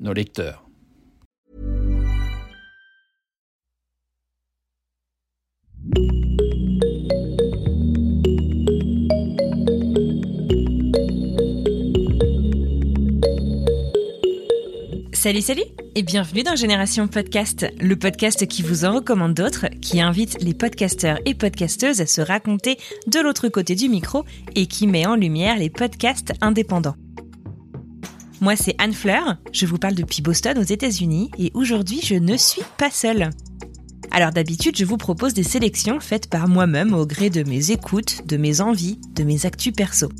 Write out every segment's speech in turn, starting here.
nos lecteurs. Salut, salut et bienvenue dans Génération Podcast, le podcast qui vous en recommande d'autres, qui invite les podcasteurs et podcasteuses à se raconter de l'autre côté du micro et qui met en lumière les podcasts indépendants. Moi, c'est Anne Fleur, je vous parle depuis Boston aux États-Unis et aujourd'hui, je ne suis pas seule. Alors d'habitude, je vous propose des sélections faites par moi-même au gré de mes écoutes, de mes envies, de mes actus perso.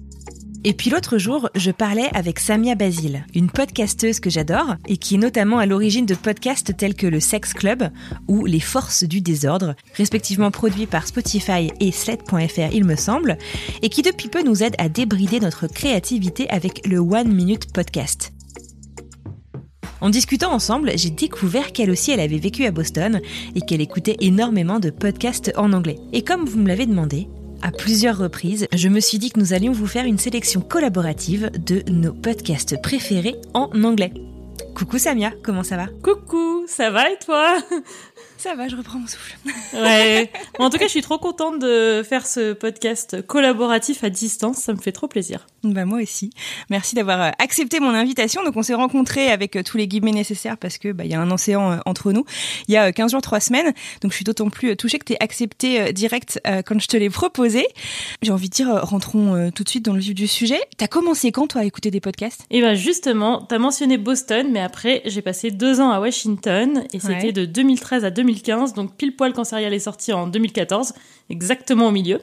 Et puis l'autre jour, je parlais avec Samia Basile, une podcasteuse que j'adore et qui est notamment à l'origine de podcasts tels que le Sex Club ou Les Forces du Désordre, respectivement produits par Spotify et Sled.fr il me semble, et qui depuis peu nous aide à débrider notre créativité avec le One Minute Podcast. En discutant ensemble, j'ai découvert qu'elle aussi elle avait vécu à Boston et qu'elle écoutait énormément de podcasts en anglais. Et comme vous me l'avez demandé, à plusieurs reprises, je me suis dit que nous allions vous faire une sélection collaborative de nos podcasts préférés en anglais. Coucou Samia, comment ça va? Coucou, ça va et toi? Ça va, je reprends mon souffle. Ouais. en tout cas, je suis trop contente de faire ce podcast collaboratif à distance. Ça me fait trop plaisir. Bah moi aussi. Merci d'avoir euh, accepté mon invitation. Donc on s'est rencontrés avec euh, tous les guillemets nécessaires parce que bah il y a un océan euh, entre nous. Il y a 15 jours, 3 semaines. Donc je suis d'autant plus touchée que tu accepté direct quand je te l'ai proposé. J'ai envie de dire rentrons tout de suite dans le vif du sujet. T'as commencé quand toi à écouter des podcasts? Et eh ben justement, t'as mentionné Boston, mais après j'ai passé deux ans à Washington et c'était de 2013 à 2015. Donc pile poil quand Serial est sorti en 2014, exactement au milieu.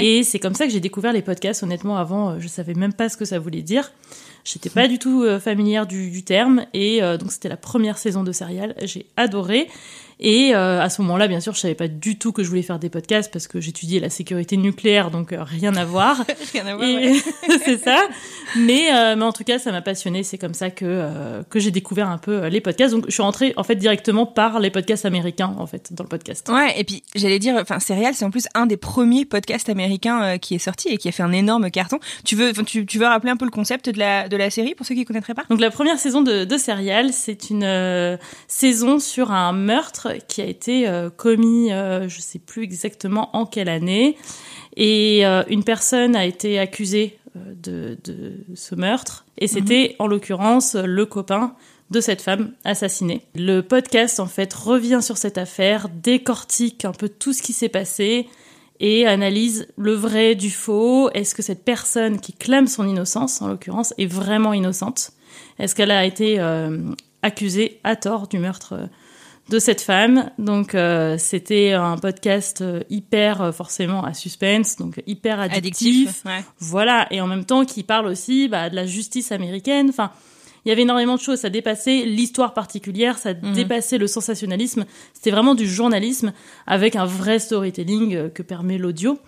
Et c'est comme ça que j'ai découvert les podcasts. Honnêtement, avant, je savais même pas ce que ça voulait dire. J'étais pas du tout euh, familière du, terme et euh, donc c'était la première saison de Serial. J'ai adoré et euh, à ce moment-là, bien sûr, je savais pas du tout que je voulais faire des podcasts parce que j'étudiais la sécurité nucléaire, donc euh, rien à voir. rien à voir. Ouais. c'est ça. Mais, euh, mais en tout cas, ça m'a passionné. C'est comme ça que que j'ai découvert un peu les podcasts. Donc, je suis rentrée en fait directement par les podcasts américains en fait dans le podcast. Ouais. Et puis j'allais dire, enfin, Serial, c'est en plus un des premiers podcasts américains qui est sorti et qui a fait un énorme carton. Tu veux, tu, tu veux rappeler un peu le concept de la de la série pour ceux qui connaîtraient pas? Donc la première saison de, de Serial, c'est une saison sur un meurtre qui a été euh, commis, euh, je ne sais plus exactement en quelle année, et euh, une personne a été accusée de, ce meurtre, et c'était en l'occurrence le copain de cette femme assassinée. Le podcast en fait revient sur cette affaire, décortique un peu tout ce qui s'est passé et analyse le vrai du faux. Est-ce que cette personne qui clame son innocence, en l'occurrence, est vraiment innocente? Est-ce qu'elle a été accusée à tort du meurtre de cette femme. Donc euh, c'était un podcast euh, hyper euh, forcément à suspense, donc hyper addictif. Voilà, et en même temps qui parle aussi bah, de la justice américaine. Enfin, il y avait énormément de choses. Ça dépassait l'histoire particulière, ça mhm. dépassait le sensationnalisme. C'était vraiment du journalisme avec un vrai storytelling que permet l'audio.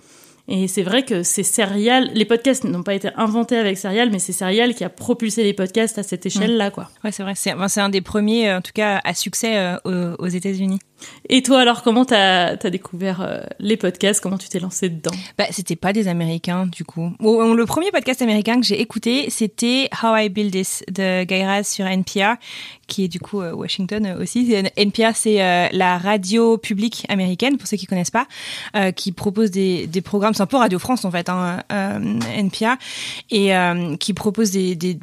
Et c'est vrai que c'est Serial, les podcasts n'ont pas été inventés avec Serial, mais c'est Serial qui a propulsé les podcasts à cette échelle-là, quoi. Ouais, c'est vrai. C'est un des premiers, en tout cas, à succès euh, aux États-Unis. Et toi, alors, comment t'as as découvert euh, les podcasts? Comment tu t'es lancé dedans? Bah, c'était pas des Américains, du coup. le premier podcast américain que j'ai écouté, c'était How I Build This de Guy Raz sur NPR, qui est du coup euh, Washington euh, aussi. NPR, c'est la radio publique américaine, pour ceux qui connaissent pas, qui propose des, programmes, c'est un peu Radio France en fait, hein, NPR, et qui propose des, des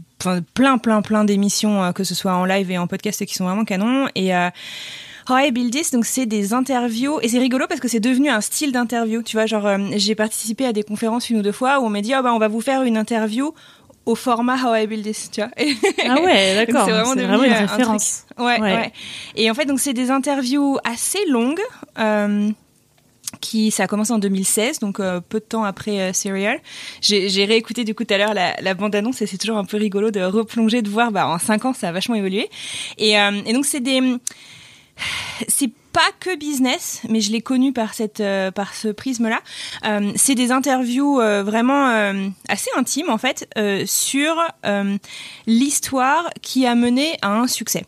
plein, plein, plein d'émissions, que ce soit en live et en podcast, qui sont vraiment canons. Et How I Build This, donc c'est des interviews et c'est rigolo parce que c'est devenu un style d'interview. Tu vois, genre euh, j'ai participé à des conférences une ou deux fois où on m'a dit oh, bah on va vous faire une interview au format How I Build This, tu vois. ah ouais, d'accord. c'est vraiment, vraiment, une référence. Ouais, ouais, Et en fait, donc c'est des interviews assez longues. Euh, qui ça a commencé en 2016, donc peu de temps après Serial. J'ai réécouté du coup tout à l'heure la, la bande-annonce et c'est toujours un peu rigolo de replonger, de voir, bah en cinq ans ça a vachement évolué. Et, et donc c'est des c'est pas que business, mais je l'ai connu par cette euh, par ce prisme-là. Euh, c'est des interviews euh, vraiment assez intimes en fait sur l'histoire qui a mené à un succès.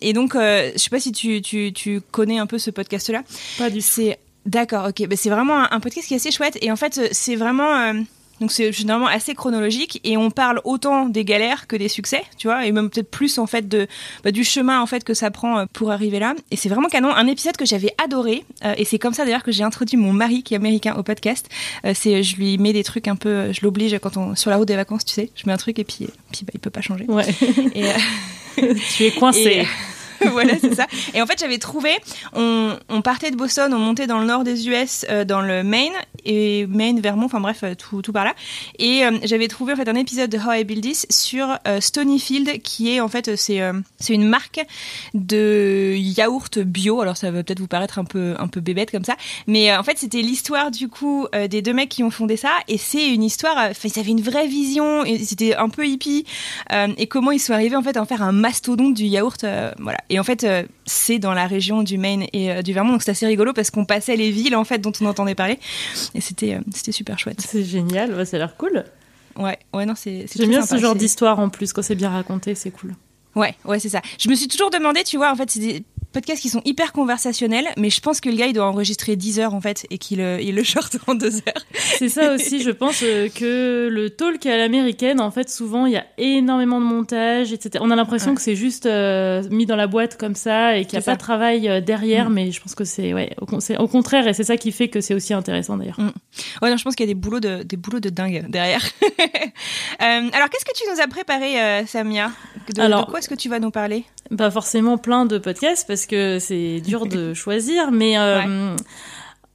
et donc, je sais pas si tu, tu, tu connais un peu ce podcast-là. Pas du tout. D'accord, ok. Ben, c'est vraiment un, un, podcast qui est assez chouette. Et en fait, c'est vraiment donc c'est généralement assez chronologique et on parle autant des galères que des succès, tu vois, et même peut-être plus en fait de bah, du chemin en fait que ça prend euh, pour arriver là. Et c'est vraiment canon. Un épisode que j'avais adoré euh, et c'est comme ça d'ailleurs que j'ai introduit mon mari qui est américain au podcast. Euh, c'est je lui mets des trucs un peu, je l'oblige quand on sur la route des vacances, tu sais, je mets un truc et puis puis bah, il peut pas changer. Ouais. Et, tu es coincé. voilà, c'est ça. Et en fait, j'avais trouvé, on, partait de Boston, on montait dans le nord des US, euh, dans le Maine, et Maine, Vermont, enfin bref, euh, tout, tout par là. Et euh, j'avais trouvé en fait un épisode de How I Build This sur Stonyfield, qui est en fait, c'est une marque de yaourt bio. Alors ça va peut-être vous paraître un peu, un peu bébête comme ça, mais en fait, c'était l'histoire du coup des deux mecs qui ont fondé ça, et c'est une histoire, enfin, ils avaient une vraie vision, c'était un peu hippie, et comment ils sont arrivés en fait à en faire un mastodonte du yaourt, voilà. En fait, euh, c'est dans la région du Maine et euh, du Vermont, donc c'est assez rigolo parce qu'on passait les villes en fait dont on entendait parler, et c'était euh, c'était super chouette. C'est génial, ça a l'air cool. Ouais, ouais, non, c'est. J'aime bien ce genre d'histoire en plus quand c'est bien raconté, c'est cool. Ouais, ouais, c'est ça. Je me suis toujours demandé, tu vois, en fait, c'est des podcasts qui sont hyper conversationnels, mais je pense que le gars, il doit enregistrer 10 heures, en fait, et qu'il euh, il le short en 2 heures. C'est ça aussi, je pense euh, que le talk à l'américaine, en fait, souvent, il y a énormément de montage, etc. On a l'impression que c'est juste euh, mis dans la boîte comme ça et qu'il n'y a pas de travail derrière, mm. mais je pense que c'est, ouais, au, au, contraire, et c'est ça qui fait que c'est aussi intéressant, d'ailleurs. Mm. Ouais, non, je pense qu'il y a des boulots de, des boulots de dingue derrière. alors, qu'est-ce que tu nous as préparé, Samia? De, alors, de quoi est-ce que tu vas nous parler? Pas forcément plein de podcasts parce que c'est dur de choisir, mais euh,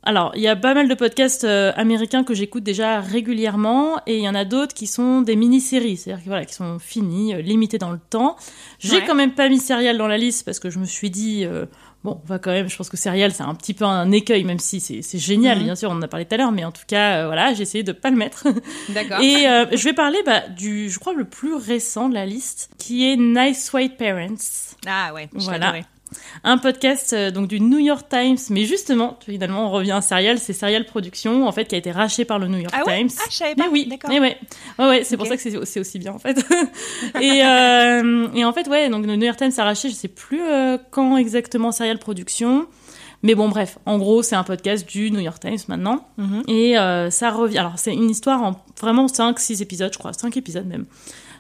alors il y a pas mal de podcasts euh, américains que j'écoute déjà régulièrement et il y en a d'autres qui sont des mini-séries, c'est-à-dire voilà, qui sont finis, euh, limitées dans le temps. J'ai quand même pas mis Serial dans la liste parce que je me suis dit Bon, on va quand même, je pense que Serial, c'est un petit peu un écueil, même si c'est génial, mhm. bien sûr, on en a parlé tout à l'heure, mais en tout cas, euh, voilà, j'ai essayé de pas le mettre. D'accord. Et euh, je vais parler bah, du, je crois, le plus récent de la liste, qui est Nice White Parents. Ah ouais, voilà un podcast euh, donc du New York Times, mais justement, finalement, on revient à Serial, c'est Serial Production, en fait, qui a été racheté par le New York ah Times. Ah, je savais pas. Mais oui, d'accord. ouais, ouais, c'est pour ça que c'est aussi bien, en fait. et, euh, et en fait, ouais, donc le New York Times a racheté, je sais plus euh, quand exactement Serial Production. Mais bon, bref, en gros, c'est un podcast du New York Times maintenant. Mhm. Et ça revient. Alors, c'est une histoire en vraiment 5-6 épisodes, je crois, 5 épisodes même.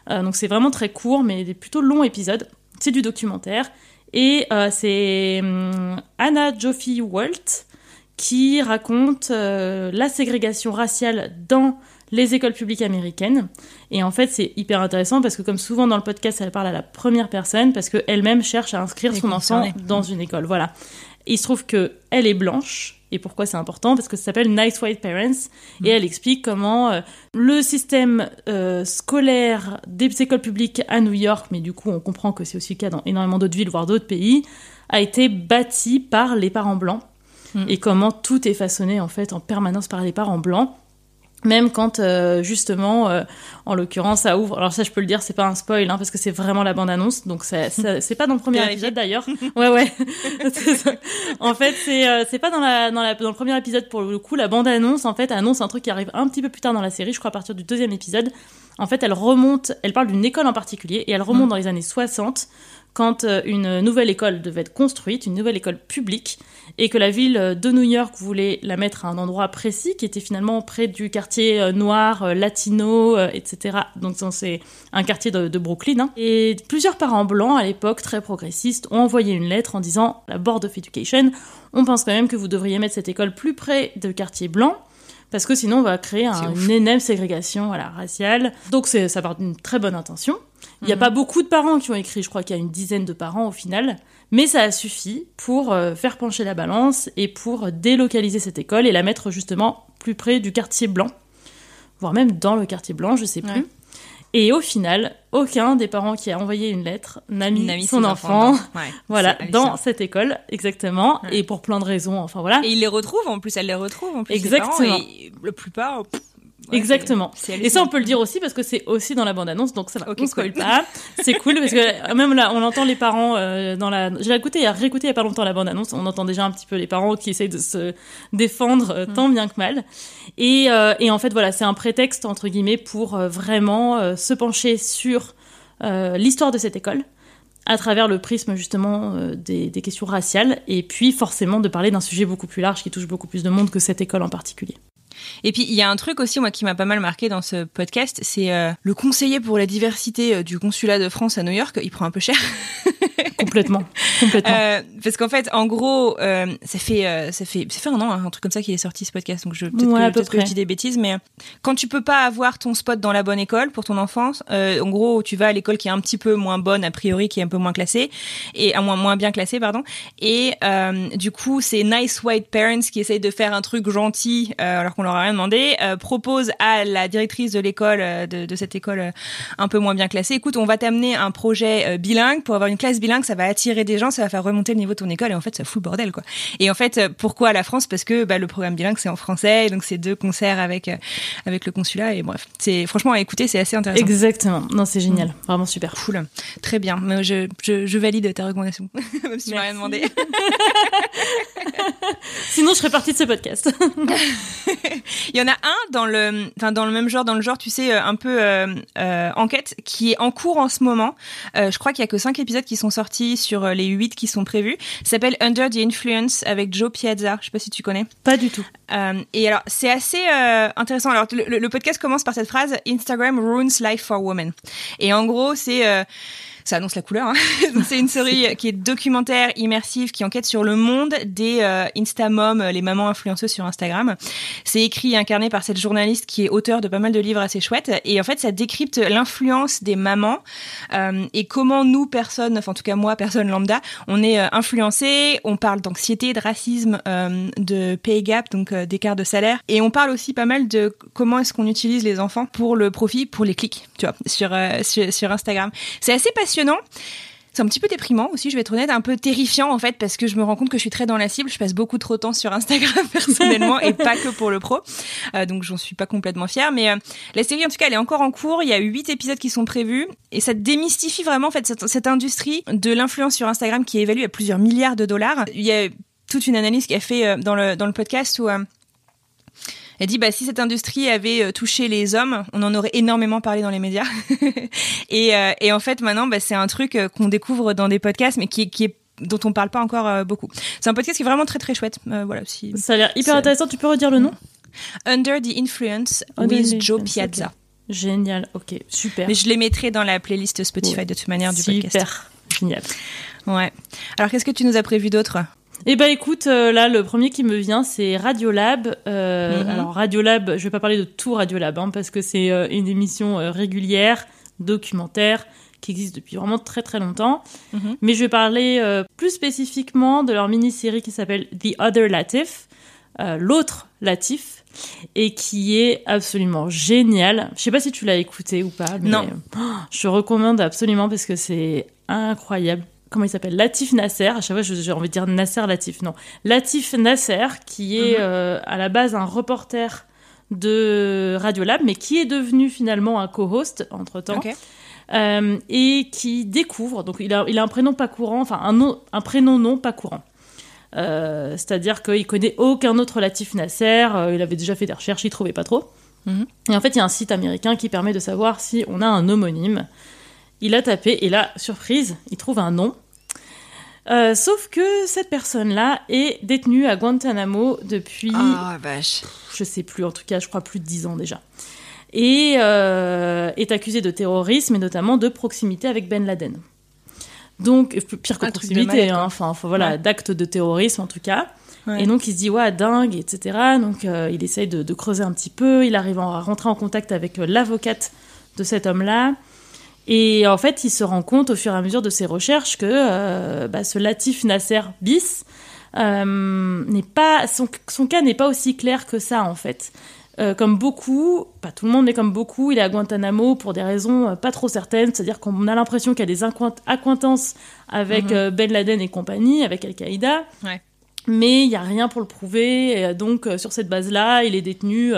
donc, c'est vraiment très court, mais des plutôt longs épisodes. C'est du documentaire. Et euh, c'est hum, Anna Joffe Walt qui raconte euh, la ségrégation raciale dans les écoles publiques américaines. Et en fait, c'est hyper intéressant parce que, comme souvent dans le podcast, elle parle à la première personne parce qu'elle-même cherche à inscrire son enfant dans une école. Voilà. il se trouve que elle est blanche et pourquoi c'est important? Parce que ça s'appelle Nice White Parents et mm. elle explique comment euh, le système euh, scolaire des écoles publiques à New York, mais du coup on comprend que c'est aussi le cas dans énormément d'autres villes, voire d'autres pays, a été bâti par les parents blancs mm. et comment tout est façonné en fait en permanence par les parents blancs même quand euh, justement euh, en l'occurrence ça ouvre. Alors ça je peux le dire c'est pas un spoil hein, parce que c'est vraiment la bande annonce donc c'est pas dans le premier épisode d'ailleurs. Ouais ouais. En fait c'est euh, c'est pas dans la, dans la dans le premier épisode pour le coup. La bande annonce en fait annonce un truc qui arrive un petit peu plus tard dans la série je crois à partir du deuxième épisode. En fait elle remonte elle parle d'une école en particulier et elle remonte mm. dans les années 60 quand euh, une nouvelle école devait être construite, une nouvelle école publique, et que la ville de New York voulait la mettre à un endroit précis, qui était finalement près du quartier euh, noir, euh, latino, etc. Donc c'est un quartier de, Brooklyn. Hein. Et plusieurs parents blancs, à l'époque très progressistes, ont envoyé une lettre en disant, la Board of Education, on pense quand même que vous devriez mettre cette école plus près du quartier blanc, parce que sinon on va créer une énorme ségrégation voilà, raciale. Donc ça part d'une très bonne intention. Il n'y a mhm. pas beaucoup de parents qui ont écrit, je crois qu'il y a une dizaine de parents au final, mais ça a suffi pour euh, faire pencher la balance et pour délocaliser cette école et la mettre justement plus près du quartier blanc, voire même dans le quartier blanc, je sais plus. Et au final, aucun des parents qui a envoyé une lettre n'a mis, son enfant, ouais, voilà, dans cette école, exactement, Ouais. et pour plein de raisons, enfin voilà. Et il les retrouve en plus, elle les retrouve en plus. Exactement. parents, et la plupart. pff, ouais, Exactement. Et ça, on peut le dire aussi parce que c'est aussi dans la bande-annonce, donc ça va. Ok, on spoil cool. pas. C'est cool parce que même là, on entend les parents euh, dans la. J'ai écouté, a réécouté il y a pas longtemps la bande-annonce. On entend déjà un petit peu les parents qui essayent de se défendre euh, Mm. tant bien que mal. Et, euh, et en fait, voilà, c'est un prétexte entre guillemets pour euh, vraiment euh, se pencher sur euh, l'histoire de cette école à travers le prisme justement euh, des, des questions raciales et puis forcément de parler d'un sujet beaucoup plus large qui touche beaucoup plus de monde que cette école en particulier. Et puis il y a un truc aussi moi qui m'a pas mal marqué dans ce podcast, c'est euh, le conseiller pour la diversité euh, du consulat de France à New York. Il prend un peu cher. Complètement, complètement. Euh, parce qu'en fait, en gros, euh, ça fait ça fait ça fait un an, hein, un truc comme ça qu'il est sorti ce podcast. Donc je peut-être Ouais, que, je dis des bêtises, mais quand tu peux pas avoir ton spot dans la bonne école pour ton enfance, en gros, tu vas à l'école qui est un petit peu moins bonne a priori, qui est un peu moins classée et à moins moins bien classée, pardon. Et du coup, c'est nice white parents qui essayent de faire un truc gentil alors qu'on leur a rien demandé, euh, proposent à la directrice de l'école euh, de, de cette école euh, un peu moins bien classée, écoute, on va t'amener un projet bilingue pour avoir une classe bilingue, ça va attirer des gens, ça va faire remonter le niveau de ton école et en fait ça fout le bordel quoi. Et en fait pourquoi la France? Parce que bah, le programme bilingue c'est en français, et donc c'est deux concerts avec avec le consulat et bref, c'est franchement à écouter, c'est assez intéressant. Exactement. Non, c'est Mm. génial. Vraiment super. Cool, très bien. Mais je, je, je valide ta recommandation, même si tu m'as rien demandé. Sinon, je serais partie de ce podcast. Il y en a un dans le, enfin dans le même genre, dans le genre, tu sais, euh, un peu euh, euh, enquête, qui est en cours en ce moment. Euh, je crois qu'il y a que cinq épisodes qui sont sortis sur les huit qui sont prévus. S'appelle Under the Influence avec Joe Piazza. Je sais pas si tu connais. Pas du tout. Et alors, c'est assez intéressant. Alors, le, podcast commence par cette phrase Instagram ruins life for women. Et en gros, c'est ça annonce la couleur. Hein. C'est une série qui est documentaire, immersive, qui enquête sur le monde des euh, les mamans influenceuses sur Instagram. C'est écrit et incarné par cette journaliste qui est auteur de pas mal de livres assez chouettes. Et en fait, ça décrypte l'influence des mamans euh, et comment nous, personnes, enfin en tout cas moi, personne lambda, on est euh, influencé. On parle d'anxiété, de racisme, euh, de pay gap, donc euh, d'écart de salaire. Et on parle aussi pas mal de comment est-ce qu'on utilise les enfants pour le profit, pour les clics, tu vois, sur, sur Instagram. C'est assez passionnant. C'est un petit peu déprimant aussi, je vais être honnête, un peu terrifiant en fait, parce que je me rends compte que je suis très dans la cible. Je passe beaucoup trop de temps sur Instagram personnellement et pas que pour le pro. Euh, donc j'en suis pas complètement fière. Mais euh, la série en tout cas, elle est encore en cours. Il y a huit épisodes qui sont prévus et ça démystifie vraiment en fait cette, industrie de l'influence sur Instagram qui est évaluée à plusieurs milliards de dollars. Il y a toute une analyse qui a fait euh, dans le dans le podcast où elle dit bah si cette industrie avait euh, touché les hommes, on en aurait énormément parlé dans les médias. et, euh, et en fait maintenant bah, c'est un truc euh, qu'on découvre dans des podcasts mais qui, qui est dont on parle pas encore beaucoup. C'est un podcast qui est vraiment très très chouette. Euh, voilà, si Ça a l'air hyper intéressant. Tu peux redire le nom? Under the Influence Under with the Joe Influence, Piazza. Génial. Ok, super. Mais je les mettrai dans la playlist Spotify Ouais. de toute manière du podcast. Super. Génial. Ouais. Alors qu'est-ce que tu nous as prévu d'autre? Eh ben écoute, euh, là le premier qui me vient c'est Radiolab. Euh, Mhm. Alors Radiolab, je vais pas parler de tout Radiolab hein, parce que c'est euh, une émission euh, régulière, documentaire, qui existe depuis vraiment très très longtemps. Mhm. Mais je vais parler plus spécifiquement de leur mini-série qui s'appelle The Other Latif, l'autre Latif, et qui est absolument génial. Je sais pas si tu l'as écouté ou pas, mais Non. euh, je recommande absolument parce que c'est incroyable. Comment il s'appelle Latif Nasser. À chaque fois, j'ai envie de dire Nasser Latif. Non, Latif Nasser, qui est Mhm. euh, à la base un reporter de Radiolab, mais qui est devenu finalement un co-host entre temps Ok. euh, et qui découvre, donc il a, il a un prénom pas courant, enfin un, nom- un prénom non pas courant. Euh, C'est-à-dire qu'il connaît aucun autre Latif Nasser, il avait déjà fait des recherches, il trouvait pas trop. Mhm. Et en fait, il y a un site américain qui permet de savoir si on a un homonyme. Il a tapé, et là, surprise, il trouve un nom. Euh, sauf que cette personne-là est détenue à Guantanamo depuis Ah vache. je sais plus, en tout cas, je crois plus de 10 ans déjà. Et euh, est accusé de terrorisme et notamment de proximité avec Ben Laden. Donc, euh, pire que Un proximité, hein, enfin, voilà, Ouais. d'actes de terrorisme en tout cas. Ouais. Et donc, il se dit, ouais, dingue, etc. Donc, euh, il essaye de, de creuser un petit peu. Il arrive à rentrer en contact avec l'avocate de cet homme-là. Et en fait, il se rend compte au fur et à mesure de ses recherches que euh, bah, ce Latif Nasser bis euh, n'est pas son, son cas n'est pas aussi clair que ça en fait. Euh, comme beaucoup, pas tout le monde, mais comme beaucoup, il est à Guantanamo pour des raisons pas trop certaines. C'est-à-dire qu'on a l'impression qu'il y a des acquaintances avec Mhm. Ben Laden et compagnie, avec Al-Qaïda. Ouais. Mais il n'y a rien pour le prouver. Et, donc, sur cette base-là, il est détenu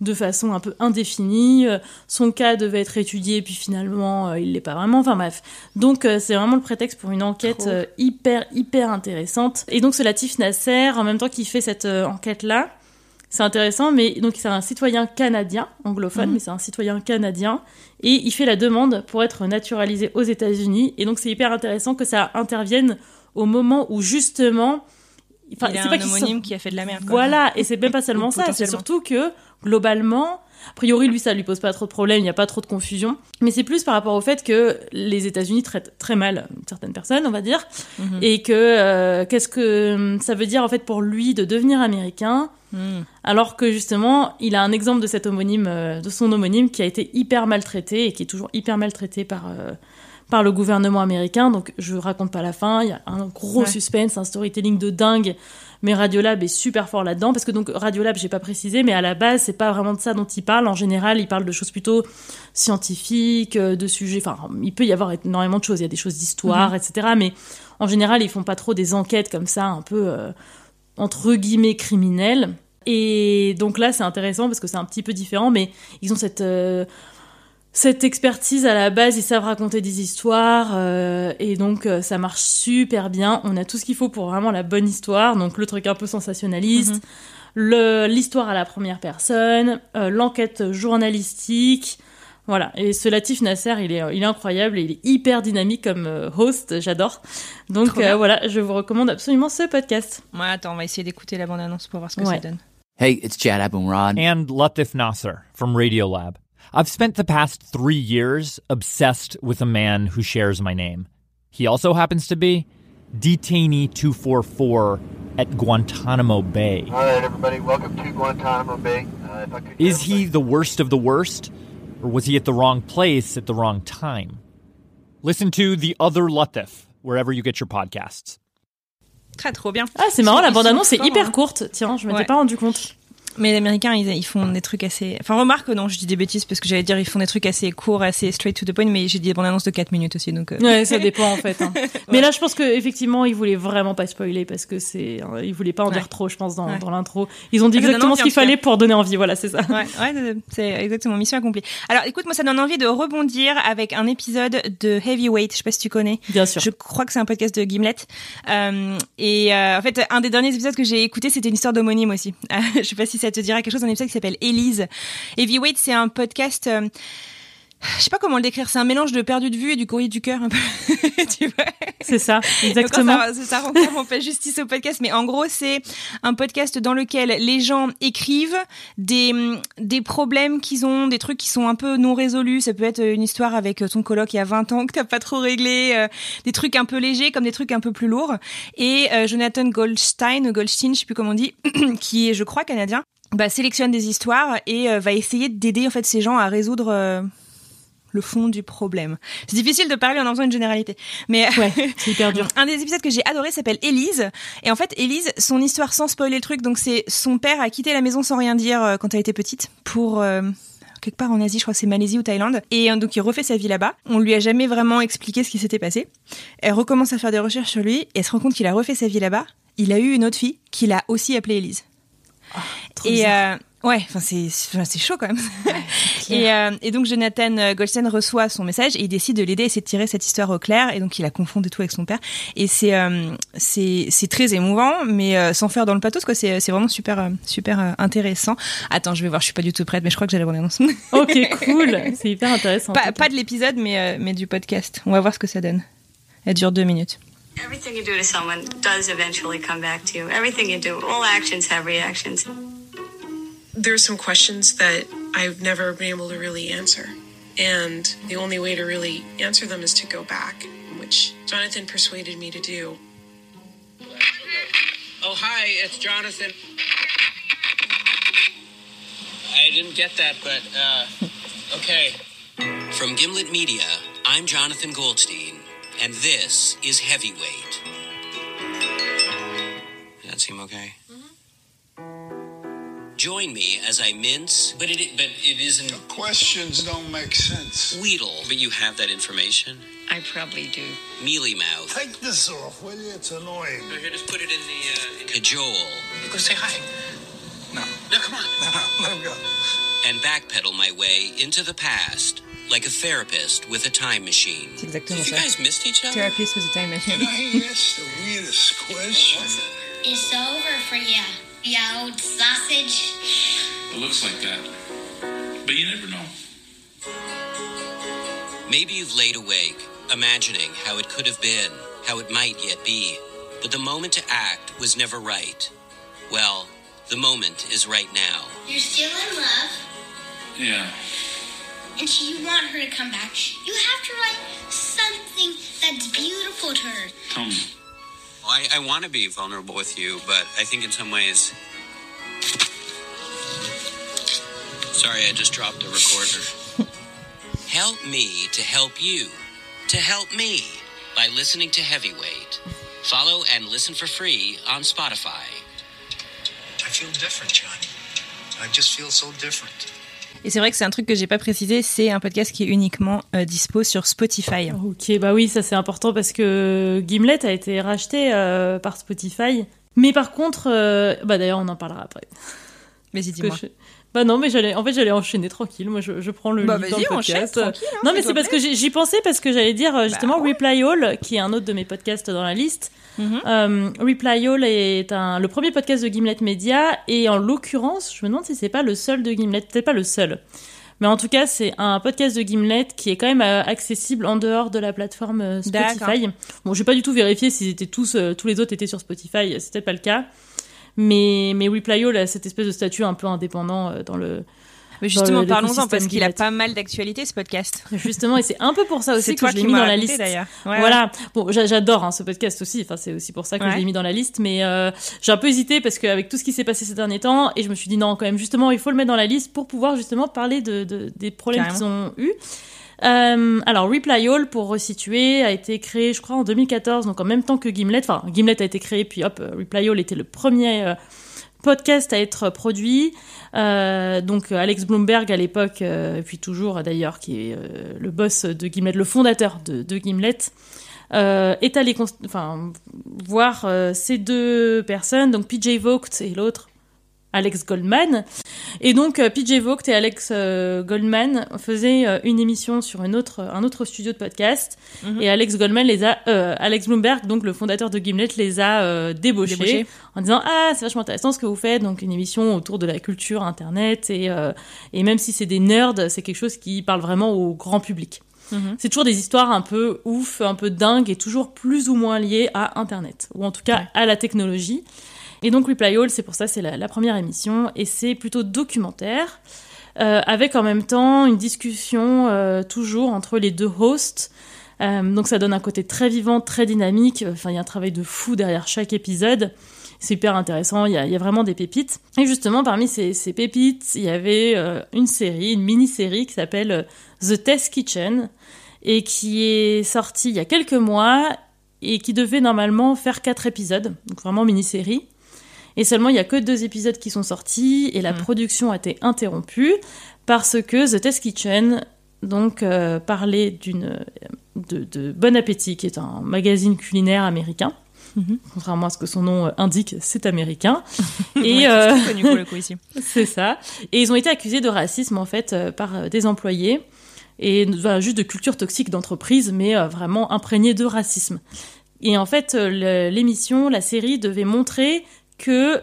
de façon un peu indéfinie. Euh, Son cas devait être étudié, puis finalement, euh, il l'est pas vraiment. Enfin bref. Donc, euh, c'est vraiment le prétexte pour une enquête Trop. hyper, hyper intéressante. Et donc, ce Latif Nasser, en même temps qu'il fait cette enquête-là, c'est intéressant, mais donc c'est un citoyen canadien, anglophone, Mhm. mais c'est un citoyen canadien, et il fait la demande pour être naturalisé aux États-Unis. Et donc c'est hyper intéressant que ça intervienne au moment où justement, enfin, il a c'est un pas homonyme qui a fait de la merde. quoi. Voilà, et c'est même pas seulement ça, c'est surtout que globalement, a priori lui ça lui pose pas trop de problèmes, il n'y a pas trop de confusion, mais c'est plus par rapport au fait que les États-Unis traitent très mal certaines personnes, on va dire, Mhm. et que euh, qu'est-ce que hum, ça veut dire en fait pour lui de devenir américain Mhm. alors que justement, il a un exemple de cet homonyme, euh, de son homonyme qui a été hyper maltraité et qui est toujours hyper maltraité par, euh, par le gouvernement américain. Donc je raconte pas la fin, il y a un gros Ouais. suspense, un storytelling de dingue. Mais Radiolab est super fort là-dedans parce que donc Radiolab, j'ai pas précisé, mais à la base, c'est pas vraiment de ça dont il parle. En général, il parle de choses plutôt scientifiques, euh, de sujets. Enfin, il peut y avoir énormément de choses. Il y a des choses d'histoire, etc. Mais en général, ils font pas trop des enquêtes comme ça, un peu euh, entre guillemets criminelles. Et donc là, c'est intéressant parce que c'est un petit peu différent, mais ils ont cette euh, cette expertise à la base, ils savent raconter des histoires euh, et donc euh, ça marche super bien. On a tout ce qu'il faut pour vraiment la bonne histoire, donc le truc un peu sensationnaliste, Mhm. le l'histoire à la première personne, euh, l'enquête journalistique. Voilà, et ce Latif Nasser, il est, il est incroyable et il est hyper dynamique comme host, j'adore. Donc euh, voilà, je vous recommande absolument ce podcast. Ouais, attends, on va essayer d'écouter la bande-annonce pour voir ce que Ouais. ça donne. Hey, it's Chad Abumrad. and Latif Nasser from Radiolab. I've spent the past three years obsessed with a man who shares my name. He also happens to be Detainee 244 at Guantanamo Bay. All right, everybody, welcome to Guantanamo Bay. Uh, if I could Is he the worst of the worst, or was he at the wrong place at the wrong time? Listen to The Other Latif wherever you get your podcasts. Très trop bien. Ah, c'est marrant, la bande-annonce est hyper courte. Tiens, je m'étais Ouais. pas rendu compte. Mais les Américains, ils, ils font des trucs assez. Enfin, remarque, non, je dis des bêtises parce que j'allais dire, ils font des trucs assez courts, assez straight to the point, mais j'ai dit des bandes annonces de 4 minutes aussi, donc. euh, Ouais, ça dépend en fait. hein. Mais là, je pense que effectivement, ils voulaient vraiment pas spoiler parce que c'est, euh, ils voulaient pas en dire Ouais. trop, je pense, dans, Ouais. dans l'intro. Ils ont dit Ça donne exactement ce qu'il fallait pour donner envie. Voilà, c'est ça. Ouais, ouais, c'est exactement mission accomplie. Alors, écoute, moi, ça donne envie de rebondir avec un épisode de Heavyweight. Je sais pas si tu connais. Bien sûr. Je crois que c'est un podcast de Gimlet. Euh, et euh, en fait, un des derniers épisodes que j'ai écouté, c'était une histoire d'homonyme aussi. Je sais pas si ça te dira quelque chose. Un épisode qui s'appelle Elise. Heavyweight, c'est un podcast. Je sais pas comment le décrire. C'est un mélange de perdu de vue et du courrier du cœur un peu. tu vois C'est ça, exactement. Ça, ça, ça rend clairement pas justice au podcast, mais en gros, c'est un podcast dans lequel les gens écrivent des, des problèmes qu'ils ont, des trucs qui sont un peu non résolus. Ça peut être une histoire avec ton coloc il y a 20 ans que t'as pas trop réglé, euh, des trucs un peu légers comme des trucs un peu plus lourds. Et euh, Jonathan Goldstein, Goldstein, je sais plus comment on dit, qui est, je crois, canadien, bah, sélectionne des histoires et euh, va essayer d'aider en fait ces gens à résoudre euh, le fond du problème. C'est difficile de parler en en faisant une généralité, mais Ouais, c'est hyper dur. un des épisodes que j'ai adoré s'appelle Élise. Et en fait, Élise, son histoire sans spoiler le truc, donc c'est son père a quitté la maison sans rien dire euh, quand elle était petite pour euh, quelque part en Asie, je crois que c'est Malaisie ou Thaïlande. Et euh, donc il refait sa vie là-bas. On lui a jamais vraiment expliqué ce qui s'était passé. Elle recommence à faire des recherches sur lui et elle se rend compte qu'il a refait sa vie là-bas. Il a eu une autre fille qu'il a aussi appelée Élise. Trop Et euh, ouais, enfin c'est enfin, c'est chaud quand même. et, euh, et donc Jonathan euh, Goldstein reçoit son message et il décide de l'aider à essayer de tirer cette histoire au clair. Et donc il la confond et tout avec son père. Et c'est euh, c'est c'est très émouvant, mais euh, sans faire dans le pathos quoi. C'est c'est vraiment super super euh, intéressant. Attends, je vais voir. Je suis pas du tout prête, mais je crois que j'ai la bande annonce. Ok, cool. C'est hyper intéressant. pas de l'épisode, mais euh, mais du podcast. On va voir ce que ça donne. Elle dure deux minutes. Everything you do to someone does eventually come back to you. Everything you do, all actions have reactions. There's some questions that I've never been able to really answer. And the only way to really answer them is to go back, which Jonathan persuaded me to do. Oh, hi, it's Jonathan. I didn't get that, but, uh, okay. From Gimlet Media, I'm Jonathan Goldstein, and this is Heavyweight. Does that seem okay? Join me as I mince, But it, but it isn't. Questions don't make sense. wheedle, But you have that information. I probably do. mealy mouth, Take this off, will you? It's annoying. No, here, just put it in the. Uh, in cajole, Go say hi. No. No, come on. No, let him go. and backpedal my way into the past like a therapist with a time machine. C'est exactement Have you ça. guys missed each other? Therapist with a time machine. Can I ask the weirdest question? It's over for you, you old sausage. It looks like that. But you never know. Maybe you've laid awake, imagining how it could have been, how it might yet be, but the moment to act was never right. Well, the moment is right now. You're still in love, Yeah. and you want her to come back. You have to write something that's beautiful to her. Tell me. I, I want to be vulnerable with you, but I think in some ways. Sorry, I just dropped the recorder. Help me to help you, to help me by listening to Heavyweight. Follow and listen for free on Spotify. I feel different, Johnny. I just feel so different. Et c'est vrai que c'est un truc que j'ai pas précisé, c'est un podcast qui est uniquement euh, dispo sur Spotify. Ok, bah oui, ça c'est important parce que Gimlet a été racheté euh, par Spotify. Mais par contre, euh, bah d'ailleurs on en parlera après. Que dis-moi. je- Bah non, mais j'allais, en fait, j'allais enchaîner tranquille. Moi, je, je prends le Bah lead dans vas-y, le enchaîne, podcast. tranquille, hein, non, mais c'est parce que j'y pensais parce que j'allais dire euh, justement Bah ouais. Reply All, qui est un autre de mes podcasts dans la liste. Mhm. Euh, Reply All est un, le premier podcast de Gimlet Media et en l'occurrence, je me demande si c'est pas le seul de Gimlet, peut-être pas le seul. Mais en tout cas, c'est un podcast de Gimlet qui est quand même euh, accessible en dehors de la plateforme euh, Spotify. Bon, j'ai pas du tout vérifié s'ils étaient tous, tous les autres étaient sur Spotify, c'était pas le cas. Mais, mais Reply All a cette espèce de statut un peu indépendant dans le. Mais justement, parlons-en parce qu'il a pas mal d'actualité ce podcast. Justement, et c'est un peu pour ça aussi que je l'ai mis dans la liste. d'ailleurs. Ouais, voilà. Bon, j'a- j'adore hein, ce podcast aussi. Enfin, c'est aussi pour ça que Ouais. je l'ai mis dans la liste. Mais euh, j'ai un peu hésité parce qu'avec tout ce qui s'est passé ces derniers temps, et je me suis dit non, quand même, justement, il faut le mettre dans la liste pour pouvoir justement parler de, de- des problèmes qu'ils ont eus. Euh, alors, Reply All, pour resituer, a été créé, je crois, en 2014, donc en même temps que Gimlet. Enfin, Gimlet a été créé, puis hop, euh, Reply All était le premier euh, podcast à être produit. Euh, donc, Alex Bloomberg à l'époque, euh, et puis toujours d'ailleurs, qui est euh, le boss de Gimlet, le fondateur de, Gimlet, est allé voir ces deux personnes, donc PJ Vogt et l'autre, Alex Goldman. Et donc, euh, PJ Vogt et Alex euh, Goldman faisaient euh, une émission sur une autre, un autre studio de podcast. Mhm. Et Alex Goldman les a, euh, Alex Bloomberg, donc le fondateur de Gimlet, les a débauchés, Débauchés. en disant ah c'est vachement intéressant ce que vous faites, donc une émission autour de la culture internet et et même si c'est des nerds, c'est quelque chose qui parle vraiment au grand public. Mhm. C'est toujours des histoires un peu ouf, un peu dingues et toujours plus ou moins liées à Internet, ou en tout cas à la technologie. Et donc Reply All, c'est pour ça, c'est la, première émission, et c'est plutôt documentaire, euh, avec en même temps une discussion euh, toujours entre les deux hosts. Euh, donc ça donne un côté très vivant, très dynamique. Enfin, il y a un travail de fou derrière chaque épisode. C'est hyper intéressant, il y, a, vraiment des pépites. Et justement, parmi ces, pépites, il y avait une série, une mini-série qui s'appelle The Test Kitchen, et qui est sortie il y a quelques mois, et qui devait normalement faire quatre épisodes, donc vraiment mini-série. Et seulement, il y a que deux épisodes qui sont sortis, et la production a été interrompue, parce que The Test Kitchen donc euh, parlait d'une de, de Bon Appétit, qui est un magazine culinaire américain. Contrairement à ce que son nom euh, indique, c'est américain. Et c'est euh, connu pour le coup ici. c'est ça. Et ils ont été accusés de racisme en fait euh, par euh, des employés et juste de culture toxique d'entreprise, mais euh, vraiment imprégnée de racisme. Et en fait, euh, l'émission, la série devait montrer que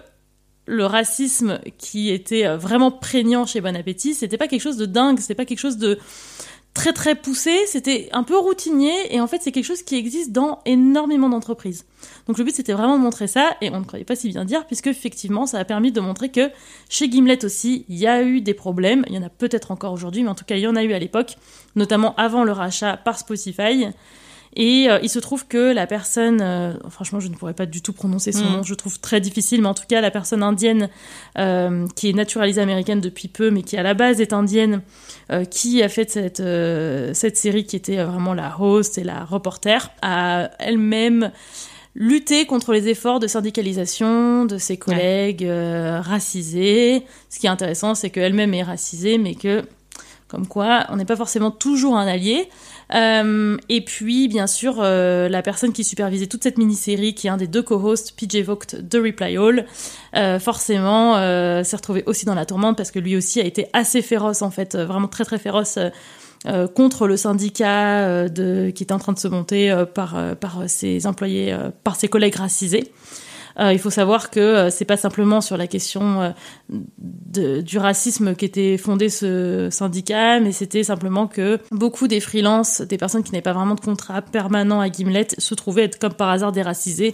le racisme qui était euh, vraiment prégnant chez Bon Appétit, c'était pas quelque chose de dingue, c'était pas quelque chose de très très poussé, c'était un peu routinier et en fait c'est quelque chose qui existe dans énormément d'entreprises. Donc le but c'était vraiment de montrer ça et on ne croyait pas si bien dire puisque effectivement ça a permis de montrer que chez Gimlet aussi il y a eu des problèmes, il y en a peut-être encore aujourd'hui mais en tout cas il y en a eu à l'époque, notamment avant le rachat par Spotify. Et euh, il se trouve que la personne, euh, franchement, je ne pourrais pas du tout prononcer son Mm. nom, je trouve très difficile, mais en tout cas, la personne indienne euh, qui est naturalisée américaine depuis peu, mais qui à la base est indienne, qui a fait cette, cette série qui était vraiment la host et la reporter, a elle-même lutter contre les efforts de syndicalisation de ses collègues euh, racisés. Ce qui est intéressant, c'est qu'elle-même est racisée, mais que, comme quoi, on n'est pas forcément toujours un allié. Euh, et puis, bien sûr, euh, la personne qui supervisait toute cette mini-série, qui est un des deux co-hosts, PJ Vogt de Reply All, euh, forcément s'est retrouvé aussi dans la tourmente parce que lui aussi a été assez féroce, en fait, vraiment très très féroce. contre le syndicat de, qui était en train de se monter par, par ses employés, par ses collègues racisés. Euh, il faut savoir que euh, c'est pas simplement sur la question euh, de- du racisme qu'était fondé ce syndicat, mais c'était simplement que beaucoup des freelances, des personnes qui n'avaient pas vraiment de contrat permanent à Gimlet, se trouvaient être comme par hasard déracisés.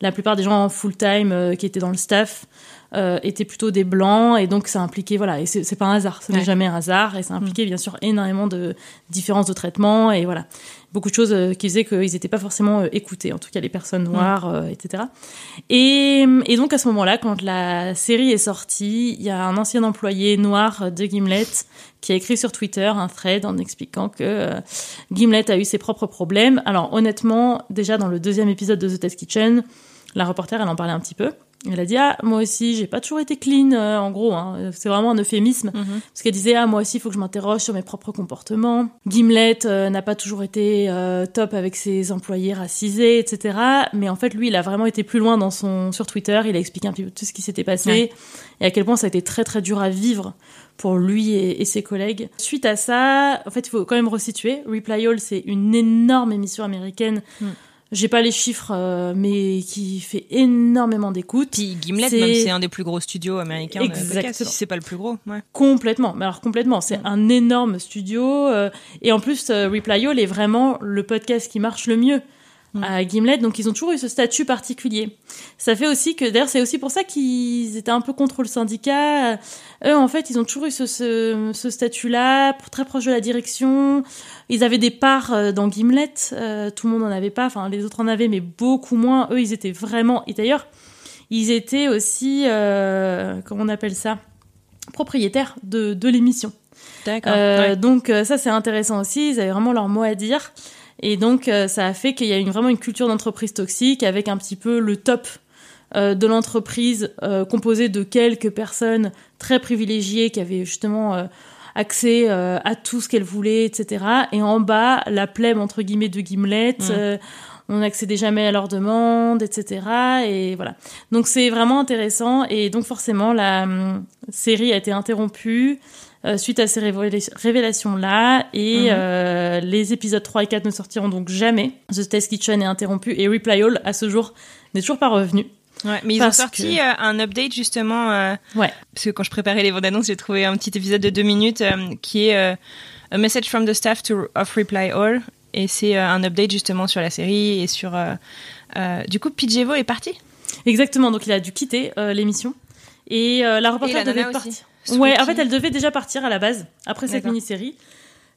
La plupart des gens en full time euh, qui étaient dans le staff euh, étaient plutôt des blancs, et donc ça impliquait voilà, et c'est c'est pas un hasard, ce n'est Ouais. jamais un hasard, et ça impliquait bien sûr énormément de différences de traitement, et voilà beaucoup de choses euh, qui faisaient qu'ils n'étaient pas forcément euh, écoutés, en tout cas les personnes noires, euh, etc. Et, et donc à ce moment-là, quand la série est sortie, il y a un ancien employé noir de Gimlet qui a écrit sur Twitter un thread en expliquant que euh, Gimlet a eu ses propres problèmes. Alors honnêtement, déjà dans le deuxième épisode de The Test Kitchen, la reporter, elle en parlait un petit peu. Elle a dit ah moi aussi j'ai pas toujours été clean euh, en gros hein. c'est vraiment un euphémisme parce qu'elle disait ah moi aussi il faut que je m'interroge sur mes propres comportements Gimlet euh, n'a pas toujours été euh, top avec ses employés racisés etc mais en fait lui il a vraiment été plus loin dans son sur Twitter il a expliqué un peu tout ce qui s'était passé Ouais. et à quel point ça a été très très dur à vivre pour lui et, et ses collègues. Suite à ça, en fait, il faut quand même resituer. Reply All, c'est une énorme émission américaine. Mm. J'ai pas les chiffres, euh, mais qui fait énormément d'écoutes. Puis Gimlet, même, c'est un des plus gros studios américains. Exactement. si c'est pas le plus gros. Ouais. Complètement, mais alors complètement, c'est un énorme studio euh, et en plus euh, Reply All est vraiment le podcast qui marche le mieux à Gimlet, donc ils ont toujours eu ce statut particulier. Ça fait aussi que d'ailleurs c'est aussi pour ça qu'ils étaient un peu contre le syndicat. Eux en fait ils ont toujours eu ce, ce, ce statut-là, très proche de la direction. Ils avaient des parts euh, dans Gimlet, euh, tout le monde n'en avait pas, enfin les autres en avaient mais beaucoup moins. Eux ils étaient vraiment et d'ailleurs ils étaient aussi euh, comment on appelle ça propriétaires de, de l'émission. D'accord. Euh, ouais. Donc ça c'est intéressant aussi, ils avaient vraiment leur mot à dire. Et donc euh, ça a fait qu'il y a une, vraiment une culture d'entreprise toxique avec un petit peu le top euh, de l'entreprise euh, composé de quelques personnes très privilégiées qui avaient justement euh, accès euh, à tout ce qu'elles voulaient, etc. Et en bas, la plèbe entre guillemets de Gimlet. Mm. euh, on n'accédait jamais à leurs demandes, etc. Et voilà. Donc c'est vraiment intéressant. Et donc forcément, la hum, série a été interrompue euh, suite à ces révéla- révélations-là. Et Mhm. euh, les épisodes 3 et 4 ne sortiront donc jamais. The Test Kitchen est interrompu et Reply All, à ce jour, n'est toujours pas revenu. Ouais, mais ils Parce ont sorti que- euh, un update justement. Ouais. Parce que quand je préparais les bandes annonces, j'ai trouvé un petit épisode de deux minutes qui est A Message from the Staff to of Reply All. Et c'est un update justement sur la série et sur. du coup, Pidgevo est parti Exactement, donc il a dû quitter euh, l'émission. Et euh, la reporter la devait partir. Ouais, en fait, elle devait déjà partir à la base, après cette mini-série.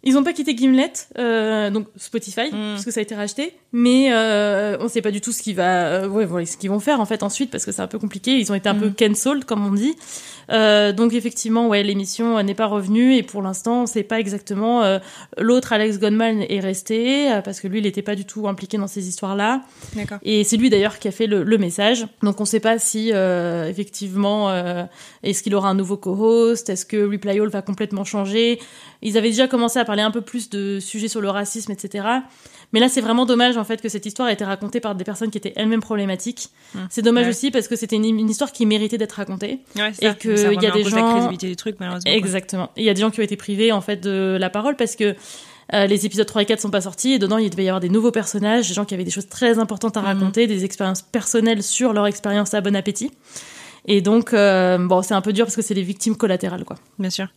Ils n'ont pas quitté Gimlet, euh, donc Spotify, Hmm. parce que ça a été racheté. Mais euh, on sait pas du tout ce qu'ils va, euh, ouais, voilà, ce qu'ils vont faire en fait ensuite, parce que c'est un peu compliqué. Ils ont été un peu Hmm. cancelled, comme on dit. Donc effectivement, ouais, l'émission n'est pas revenue et pour l'instant, on sait pas exactement. L'autre, Alex Goldman, est resté parce que lui, il n'était pas du tout impliqué dans ces histoires-là. Et c'est lui d'ailleurs qui a fait le, le message. Donc on ne sait pas si effectivement est-ce qu'il aura un nouveau co-host, est-ce que Reply All va complètement changer? Ils avaient déjà commencé à parler un peu plus de sujets sur le racisme, etc. Mais là c'est vraiment dommage en fait que cette histoire ait été racontée par des personnes qui étaient elles-mêmes problématiques. Hum. C'est dommage Ouais. aussi parce que c'était une, une histoire qui méritait d'être racontée. Ouais, et que il y a des la gens crédibilité du truc, malheureusement. quoi. Exactement. Et il y a des gens qui ont été privés en fait de la parole parce que euh, les épisodes 3 et 4 sont pas sortis et dedans il devait y avoir des nouveaux personnages, des gens qui avaient des choses très importantes à Mhm. raconter, des expériences personnelles sur leur expérience à bon appétit. Et donc euh, bon, c'est un peu dur parce que c'est les victimes collatérales quoi. Bien sûr.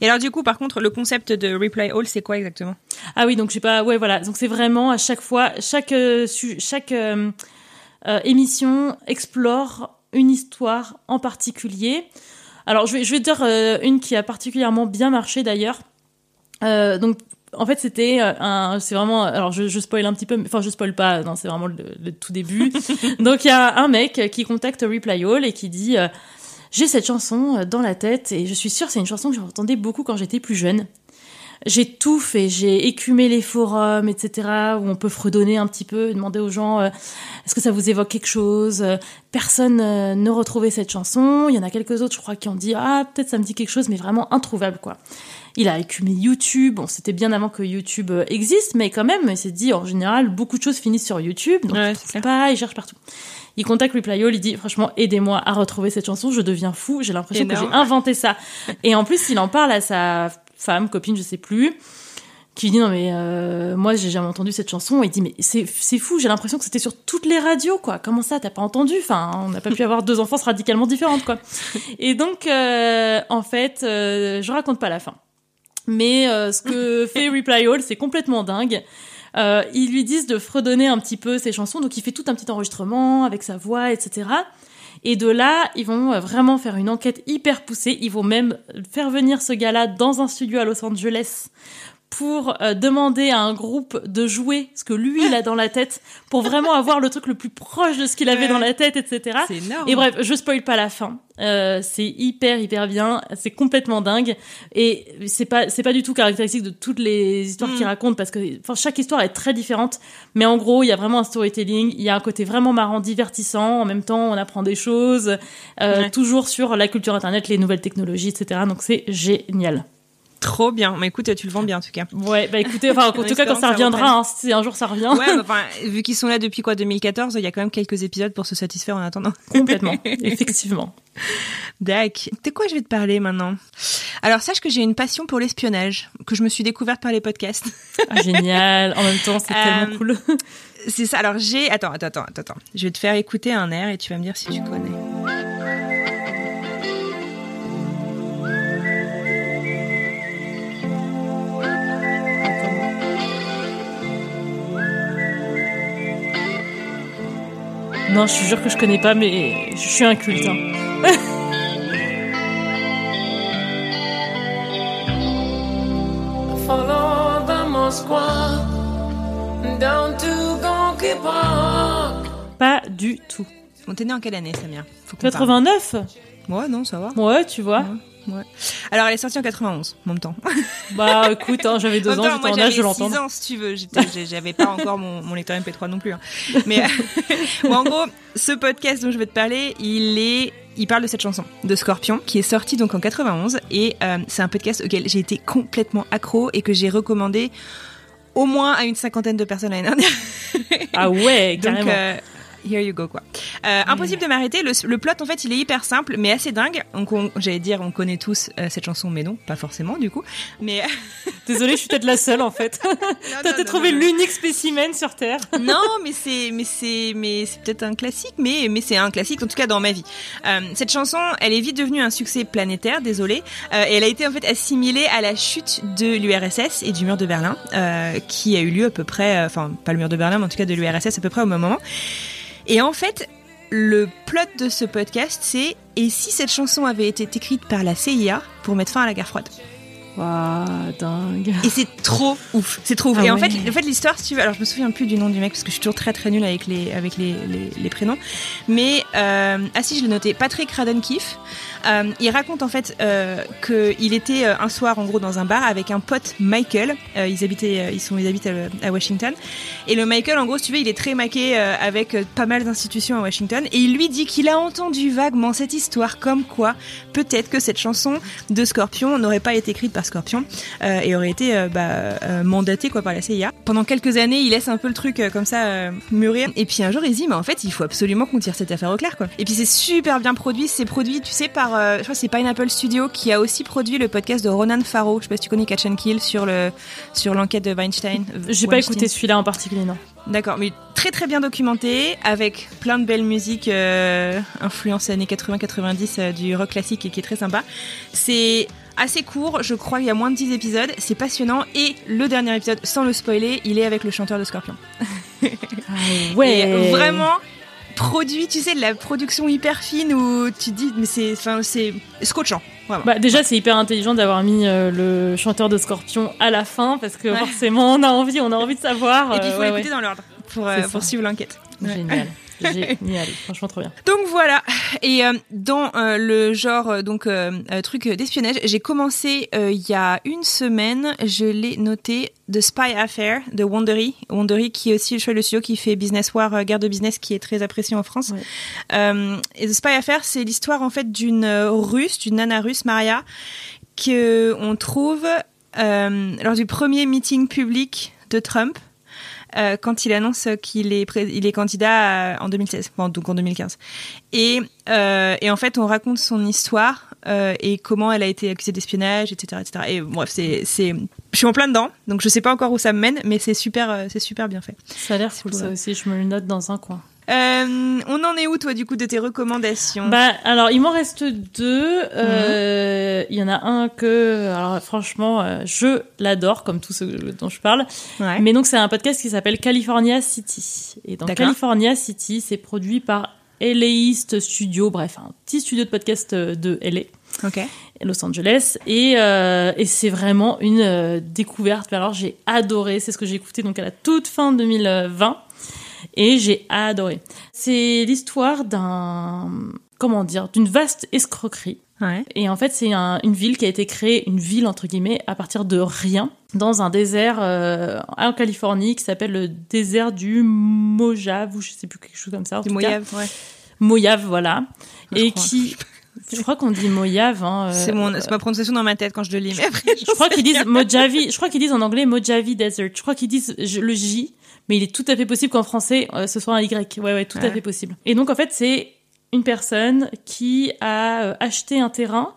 Et alors, du coup, par contre, le concept de Reply All, c'est quoi exactement? Ah oui, donc je sais pas, ouais voilà, donc c'est vraiment à chaque fois chaque euh, chaque euh, euh, émission explore une histoire en particulier. Alors je vais je vais dire euh, une qui a particulièrement bien marché d'ailleurs. Euh, donc en fait c'était euh, un c'est vraiment alors je, je spoil un petit peu mais- enfin je spoil pas non c'est vraiment le, le tout début donc il y a un mec qui contacte Reply All et qui dit euh, j'ai cette chanson euh, dans la tête et je suis sûre que c'est une chanson que j'entendais beaucoup quand j'étais plus jeune j'ai tout fait. J'ai écumé les forums, etc., où on peut fredonner un petit peu, demander aux gens euh, est-ce que ça vous évoque quelque chose? Personne euh, ne retrouvait cette chanson. Il y en a quelques autres, je crois, qui ont dit ah peut-être ça me dit quelque chose, mais vraiment introuvable quoi. Il a écumé YouTube. Bon, c'était bien avant que YouTube euh, existe, mais quand même, il s'est dit en général beaucoup de choses finissent sur YouTube, donc Ouais, il pas, il cherche partout. Il contacte Reply All, il dit franchement aidez-moi à retrouver cette chanson, je deviens fou, j'ai l'impression que j'ai inventé ça. Et en plus, il en parle à sa femme, copine, je sais plus, qui lui dit non mais euh, moi j'ai jamais entendu cette chanson. Il dit mais c'est c'est fou, j'ai l'impression que c'était sur toutes les radios quoi. Comment ça t'as pas entendu? Enfin, on n'a pas pu avoir deux enfances radicalement différentes quoi. Et donc euh, en fait, euh, je raconte pas la fin. Mais euh, ce que fait Reply All, c'est complètement dingue. Euh, ils lui disent de fredonner un petit peu ses chansons, donc il fait tout un petit enregistrement avec sa voix, etc. Et de là, ils vont euh, vraiment faire une enquête hyper poussée. Ils vont même faire venir ce gars-là dans un studio à Los Angeles pour euh, demander à un groupe de jouer ce que lui il a dans la tête pour vraiment avoir le truc le plus proche de ce qu'il avait Ouais. dans la tête, etc. C'est énorme. Et bref, je spoil pas la fin. Euh, c'est hyper hyper bien, c'est complètement dingue et c'est pas c'est pas du tout caractéristique de toutes les histoires Mm. qu'il raconte parce que enfin chaque histoire est très différente, mais en gros il y a vraiment un storytelling, il y a un côté vraiment marrant, divertissant, en même temps on apprend des choses, euh, Ouais. toujours sur la culture internet, les nouvelles technologies, etc. Donc c'est génial. Trop bien. Mais écoute, tu le vends bien en tout cas. Ouais, bah écoutez, enfin en tout cas quand ça reviendra, hein, si un jour ça revient. Ouais, bah, enfin, vu qu'ils sont là depuis quoi 2014, il y a quand même quelques épisodes pour se satisfaire en attendant. Complètement, effectivement. Dac. De quoi je vais te parler maintenant? Alors sache que j'ai une passion pour l'espionnage que je me suis découverte par les podcasts. Ah, génial. En même temps, c'est tellement Euh, cool. C'est ça. Alors j'ai. Attends, attends, attends, attends, attends. Je vais te faire écouter un air et tu vas me dire si tu connais. Non, je te jure que je connais pas, mais je suis un culte. hein. Pas du tout. On t'es né en quelle année, Faut parle. 89 Ouais, non, ça va. Ouais, tu vois. Ouais. Alors elle est sortie en 91, en même temps. Bah écoute, hein, j'avais deux En ans, j'étais en âge de j'avais l'entendre. 6 ans, si tu veux. J'avais pas encore mon, mon lecteur MP3 non plus. hein. Mais bon, en gros, ce podcast dont je vais te parler, il est, il parle de cette chanson de Scorpion qui est sortie donc en 91 et euh, c'est un podcast auquel j'ai été complètement accro et que j'ai recommandé au moins à une cinquantaine de personnes l'année dernière. Ah ouais, Donc, carrément. euh, here you go, quoi. Euh, impossible de m'arrêter. Le, le plot, en fait, il est hyper simple, mais assez dingue. Donc, on- j'allais dire, on connaît tous euh, cette chanson, mais non, pas forcément, du coup. Mais Désolée, je suis peut-être la seule en fait. T'as peut-être trouvé l'unique spécimen sur Terre. non, mais c'est, mais c'est, mais c'est peut-être un classique, mais, mais c'est un classique, en tout cas dans ma vie. Euh, cette chanson, elle est vite devenue un succès planétaire, désolé. Euh, et elle a été en fait assimilée à la chute de l'URSS et du mur de Berlin, qui a eu lieu à peu près, enfin pas le mur de Berlin, mais en tout cas de l'URSS à peu près au même moment. Et en fait, le plot de ce podcast, c'est et si cette chanson avait été écrite par la CIA pour mettre fin à la guerre froide? Waouh, dingue. Et c'est trop ouf, c'est trop ouf. Ah et en ouais. fait, en fait l'histoire, si tu veux, alors je me souviens plus du nom du mec parce que je suis toujours très très nulle avec les avec les, les, les prénoms. Mais euh, ah si, je l'ai noté, Patrick Radenkiff. Euh, il raconte en fait euh, que il était un soir en gros dans un bar avec un pote Michael. Ils habitaient, ils sont, ils habitent à, à Washington. Et le Michael, en gros, si tu veux, il est très maqué avec pas mal d'institutions à Washington. Et il lui dit qu'il a entendu vaguement cette histoire, comme quoi peut-être que cette chanson de Scorpion n'aurait pas été écrite par Scorpion euh, et aurait été euh, bah, euh, mandatée quoi par la CIA. Pendant quelques années, il laisse un peu le truc comme ça mûrir. Et puis un jour, il se dit, mais en fait, il faut absolument qu'on tire cette affaire au clair, quoi. Et puis c'est super bien produit. C'est produit, tu sais, par, je crois c'est Pineapple Studio qui a aussi produit le podcast de Ronan Farrow. Je sais pas si tu connais Catch and Kill sur le sur l'enquête de Weinstein. J'ai pas écouté celui-là en particulier, non. D'accord, mais très très bien documenté, avec plein de belles musiques, euh, influence années 80-90 euh, du rock classique et qui est très sympa. C'est assez court, je crois qu'il y a moins de 10 épisodes, c'est passionnant, et le dernier épisode, sans le spoiler, il est avec le chanteur de Scorpion. ouais. Et vraiment produit, tu sais, de la production hyper fine où tu te dis, mais c'est, enfin, c'est scotchant. Vraiment. Bah, déjà, c'est hyper intelligent d'avoir mis euh, le chanteur de Scorpion à la fin parce que forcément, on a envie, on a envie de savoir. Et puis il euh, faut ouais, l'écouter ouais. dans l'ordre. pour, euh, pour suivre l'enquête. Génial. Génial. Franchement, trop bien. Donc voilà. Et euh, dans euh, le genre euh, donc euh, truc d'espionnage, j'ai commencé il y a une semaine. Je l'ai noté The Spy Affair de Wondery. Wondery qui est aussi le studio qui fait Business War, guerre de business, qui est très apprécié en France. Et The Spy Affair, c'est l'histoire en fait d'une Russe, d'une nana russe, Maria, que on trouve lors du premier meeting public de Trump. Euh, quand il annonce qu'il est, pré- il est candidat à- en 2016, bon, donc en 2015. Et, euh, et en fait, on raconte son histoire euh, et comment elle a été accusée d'espionnage, etc., etc. Et bref, c'est, c'est, je suis en plein dedans, donc je sais pas encore où ça me mène, mais c'est super, euh, c'est super bien fait. Ça a l'air cool, ça aussi. Je me le note dans un coin. Euh, on en est où, toi, du coup, de tes recommandations? Bah, alors, il m'en reste deux. Euh, Il y en a un que, alors, franchement, euh, je l'adore, comme tout ce dont je parle. Ouais. Mais donc, c'est un podcast qui s'appelle California City. Et dans. California City, c'est produit par LAist Studio, bref, un petit studio de podcast euh, de LA. Ok. Los Angeles et, euh, et c'est vraiment une euh, découverte. Alors j'ai adoré, c'est ce que j'ai écouté donc à la toute fin 2020 et j'ai adoré. C'est l'histoire d'un comment dire d'une vaste escroquerie. Et en fait, c'est un- une ville qui a été créée, une ville entre guillemets, à partir de rien, dans un désert euh, en Californie qui s'appelle le désert du Mojave ou je sais plus quelque chose comme ça. en Du tout Mojave, cas. ouais. Mojave, voilà. Je et crois. qui, je crois qu'on dit Mojave. Hein, euh, C'est mon, c'est ma prononciation dans ma tête quand je le lis, mais après, je crois qu'ils disent Mojave. Je crois qu'ils disent en anglais Mojave Desert. Je crois qu'ils disent je- le J, mais il est tout à fait possible qu'en français euh, ce soit un Y. Ouais, ouais, tout à fait possible. Et donc en fait, c'est une personne qui a euh, acheté un terrain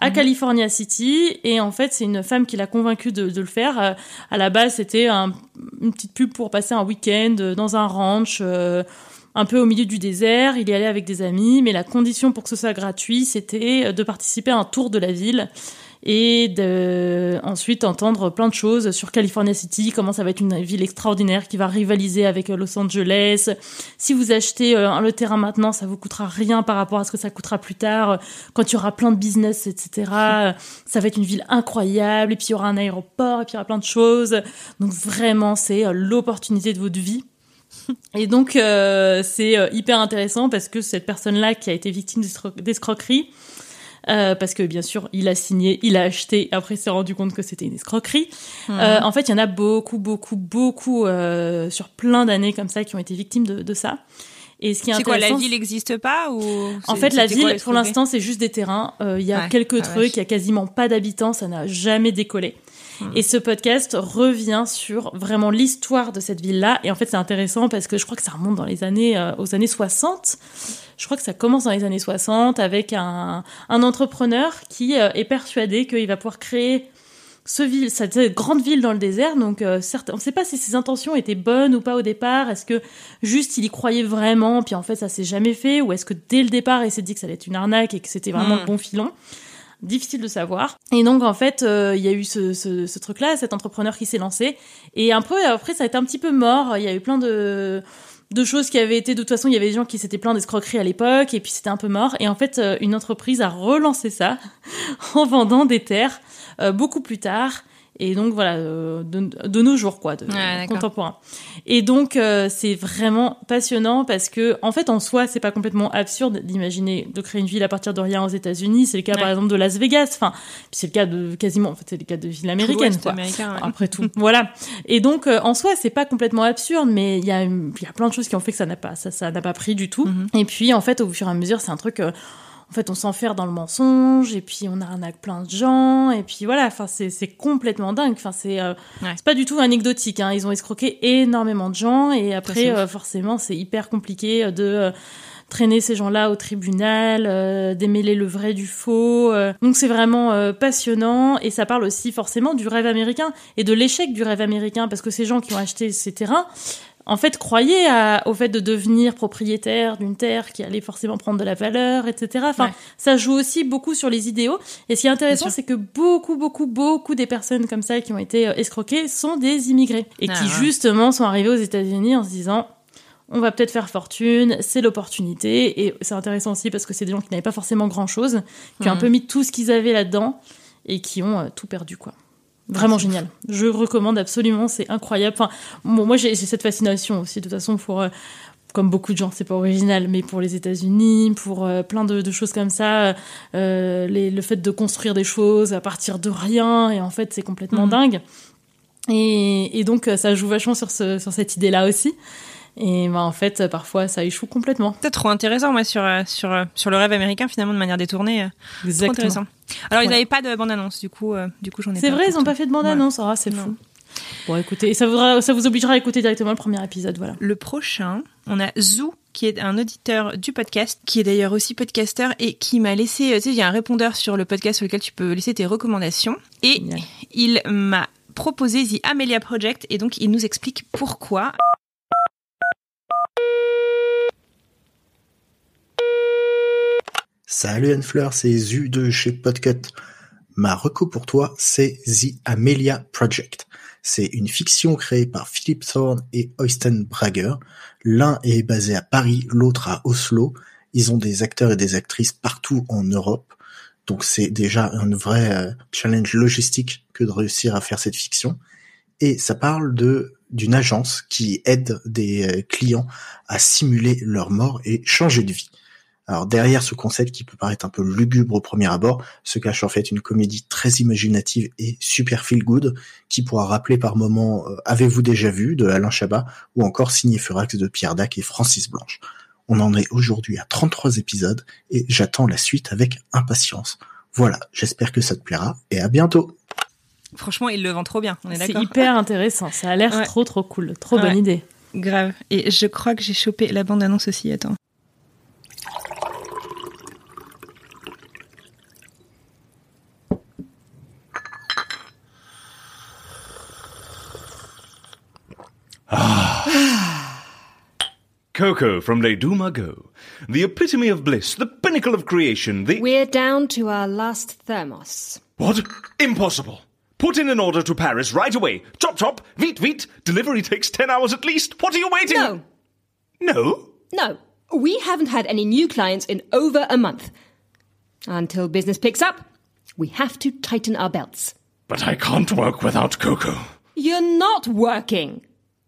à California City et en fait c'est une femme qui l'a convaincu de, de le faire. Euh, à la base c'était un- une petite pub pour passer un week-end dans un ranch euh, un peu au milieu du désert. Il y allait avec des amis, mais la condition pour que ce soit gratuit c'était de participer à un tour de la ville et de ensuite entendre plein de choses sur California City, comment ça va être une ville extraordinaire qui va rivaliser avec euh, Los Angeles. Si vous achetez euh, le terrain maintenant, ça vous coûtera rien par rapport à ce que ça coûtera plus tard, quand il y aura plein de business, etc. Ça va être une ville incroyable, et puis il y aura un aéroport, et puis il y aura plein de choses. Donc vraiment, c'est euh, l'opportunité de votre vie. Et donc, c'est hyper intéressant parce que cette personne-là qui a été victime d'escro- d'escroquerie, euh, parce que bien sûr, il a signé, il a acheté, après il s'est rendu compte que c'était une escroquerie. Mhm. Euh, en fait, il y en a beaucoup, beaucoup, beaucoup euh, sur plein d'années comme ça qui ont été victimes de, de ça. Et ce qui est C'est quoi, la ville n'existe pas ou en fait, la ville, quoi, pour l'instant, c'est juste des terrains. Il y a Ouais. quelques Ah, trucs, il y a quasiment pas d'habitants, ça n'a jamais décollé. Hmm. Et ce podcast revient sur vraiment l'histoire de cette ville-là. Et en fait, c'est intéressant parce que je crois que ça remonte dans les années, euh, aux années 60. Je crois que ça commence dans les années 60 avec un, un entrepreneur qui euh, est persuadé qu'il va pouvoir créer ce ville, cette grande ville dans le désert. Donc, euh, certes, on ne sait pas si ses intentions étaient bonnes ou pas au départ. Est-ce que juste il y croyait vraiment, puis en fait ça s'est jamais fait, ou est-ce que dès le départ il s'est dit que ça allait être une arnaque et que c'était vraiment Mm. le bon filon? Difficile de savoir. Et donc en fait, euh, il y a eu ce, ce, ce truc-là, cet entrepreneur qui s'est lancé, et un peu après ça a été un petit peu mort. Il y a eu plein de de choses qui avaient été de toute façon il y avait des gens qui s'étaient plein d'escroqueries à l'époque et puis c'était un peu mort et en fait euh, une entreprise a relancé ça en vendant des terres euh, beaucoup plus tard et donc voilà euh, de, de nos jours quoi de Ouais, d'accord. contemporains. Et donc euh, c'est vraiment passionnant parce que en fait en soi c'est pas complètement absurde d'imaginer de créer une ville à partir de rien aux États-Unis. C'est le cas par exemple de Las Vegas. Enfin c'est le cas de quasiment en fait c'est le cas de villes américaines quoi. américain, ouais. après tout. Voilà. Et donc euh, en soi c'est pas complètement absurde mais il y a il y a plein de choses qui ont fait que ça n'a pas ça ça n'a pas pris du tout. Mm-hmm. et puis en fait au fur et à mesure c'est un truc euh, en fait, on s'enferme dans le mensonge, et puis on arnaque plein de gens, et puis voilà, enfin, c'est, c'est complètement dingue. Enfin, c'est, euh, c'est pas du tout anecdotique, hein. Ils ont escroqué énormément de gens, et après, euh, forcément, c'est hyper compliqué euh, de euh, traîner ces gens-là au tribunal, euh, démêler le vrai du faux. euh. Donc c'est vraiment euh, passionnant, et ça parle aussi forcément du rêve américain, et de l'échec du rêve américain, parce que ces gens qui ont acheté ces terrains, en fait, croyaient à- au fait de devenir propriétaire d'une terre qui allait forcément prendre de la valeur, etc. Enfin, Ouais. ça joue aussi beaucoup sur les idéaux. Et ce qui est intéressant, c'est que beaucoup, beaucoup, beaucoup des personnes comme ça qui ont été euh, escroquées sont des immigrés. Et Ah, qui, ouais. justement, sont arrivés aux États-Unis en se disant, on va peut-être faire fortune, c'est l'opportunité. Et c'est intéressant aussi parce que c'est des gens qui n'avaient pas forcément grand chose, qui ont un Mhm. peu mis tout ce qu'ils avaient là-dedans et qui ont euh, tout perdu, quoi. Vraiment génial. Je recommande absolument, c'est incroyable. Enfin, bon, moi j'ai cette fascination aussi, de toute façon, pour, euh, comme beaucoup de gens, c'est pas original, mais pour les États-Unis, pour euh, plein de, de choses comme ça, euh, les- le fait de construire des choses à partir de rien, et en fait c'est complètement Mhm. dingue. Et, et donc ça joue vachement sur, ce, sur cette idée-là aussi. Et bah, en fait, parfois ça échoue complètement. C'est trop intéressant, moi, sur, euh, sur, euh, sur le rêve américain, finalement, de manière détournée. euh, Trop Exactement. intéressant. Alors, ils n'avaient pas de bande-annonce, du coup, euh, du coup j'en ai C'est vrai, ils pour ont toi. pas fait de bande-annonce. Ah, c'est fou. Bon, écoutez, ça, voudra, ça vous obligera à écouter directement le premier épisode, voilà. Le prochain, on a Zou, qui est un auditeur du podcast, qui est d'ailleurs aussi podcasteur et qui m'a laissé, tu sais, il y a un répondeur sur le podcast sur lequel tu peux laisser tes recommandations. Et il m'a proposé The Amelia Project et donc il nous explique pourquoi. Salut Anne-Fleur, c'est Zu de chez Podcut. Ma reco pour toi, c'est The Amelia Project. C'est une fiction créée par Philip Thorne et Oysten Brager. L'un est basé à Paris, l'autre à Oslo. Ils ont des acteurs et des actrices partout en Europe. Donc c'est déjà un vrai euh, challenge logistique que de réussir à faire cette fiction. Et ça parle de d'une agence qui aide des euh, clients à simuler leur mort et changer de vie. Alors derrière ce concept qui peut paraître un peu lugubre au premier abord, se cache en fait une comédie très imaginative et super feel good qui pourra rappeler par moments euh, Avez-vous déjà vu de Alain Chabat ou encore Signé Furax de Pierre Dac et Francis Blanche. On en est aujourd'hui à 33 épisodes et j'attends la suite avec impatience. Voilà, j'espère que ça te plaira et à bientôt. Franchement, il le vend trop bien, on est C'est d'accord hyper intéressant. Ça a l'air Ouais. trop, trop cool. Trop bonne idée. Grave. Et je crois que j'ai chopé la bande-annonce aussi, attends. Coco from Les Deux Magots. The epitome of bliss, the pinnacle of creation, the... We're down to our last thermos. What? Impossible. Put in an order to Paris right away. Chop chop, veet veet. Delivery takes ten hours at least. What are you waiting? No. No? No, we haven't had any new clients in over a month. Until business picks up, we have to tighten our belts. But I can't work without Coco. You're not working.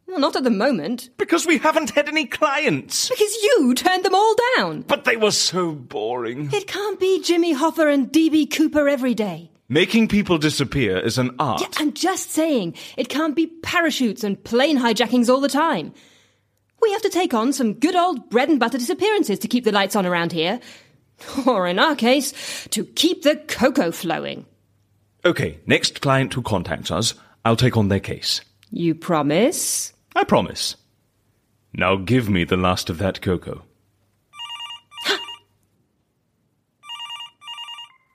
Well, not at the moment. Because we haven't had any clients. Because you turned them all down. But they were so boring. It can't be Jimmy Hoffa and DB Cooper every day. Making people disappear is an art. Yeah, I'm just saying, it can't be parachutes and plane hijackings all the time. We have to take on some good old bread and butter disappearances to keep the lights on around here. Or in our case, to keep the cocoa flowing. Okay, next client who contacts us, I'll take on their case. You promise? I promise. Now give me the last of that cocoa.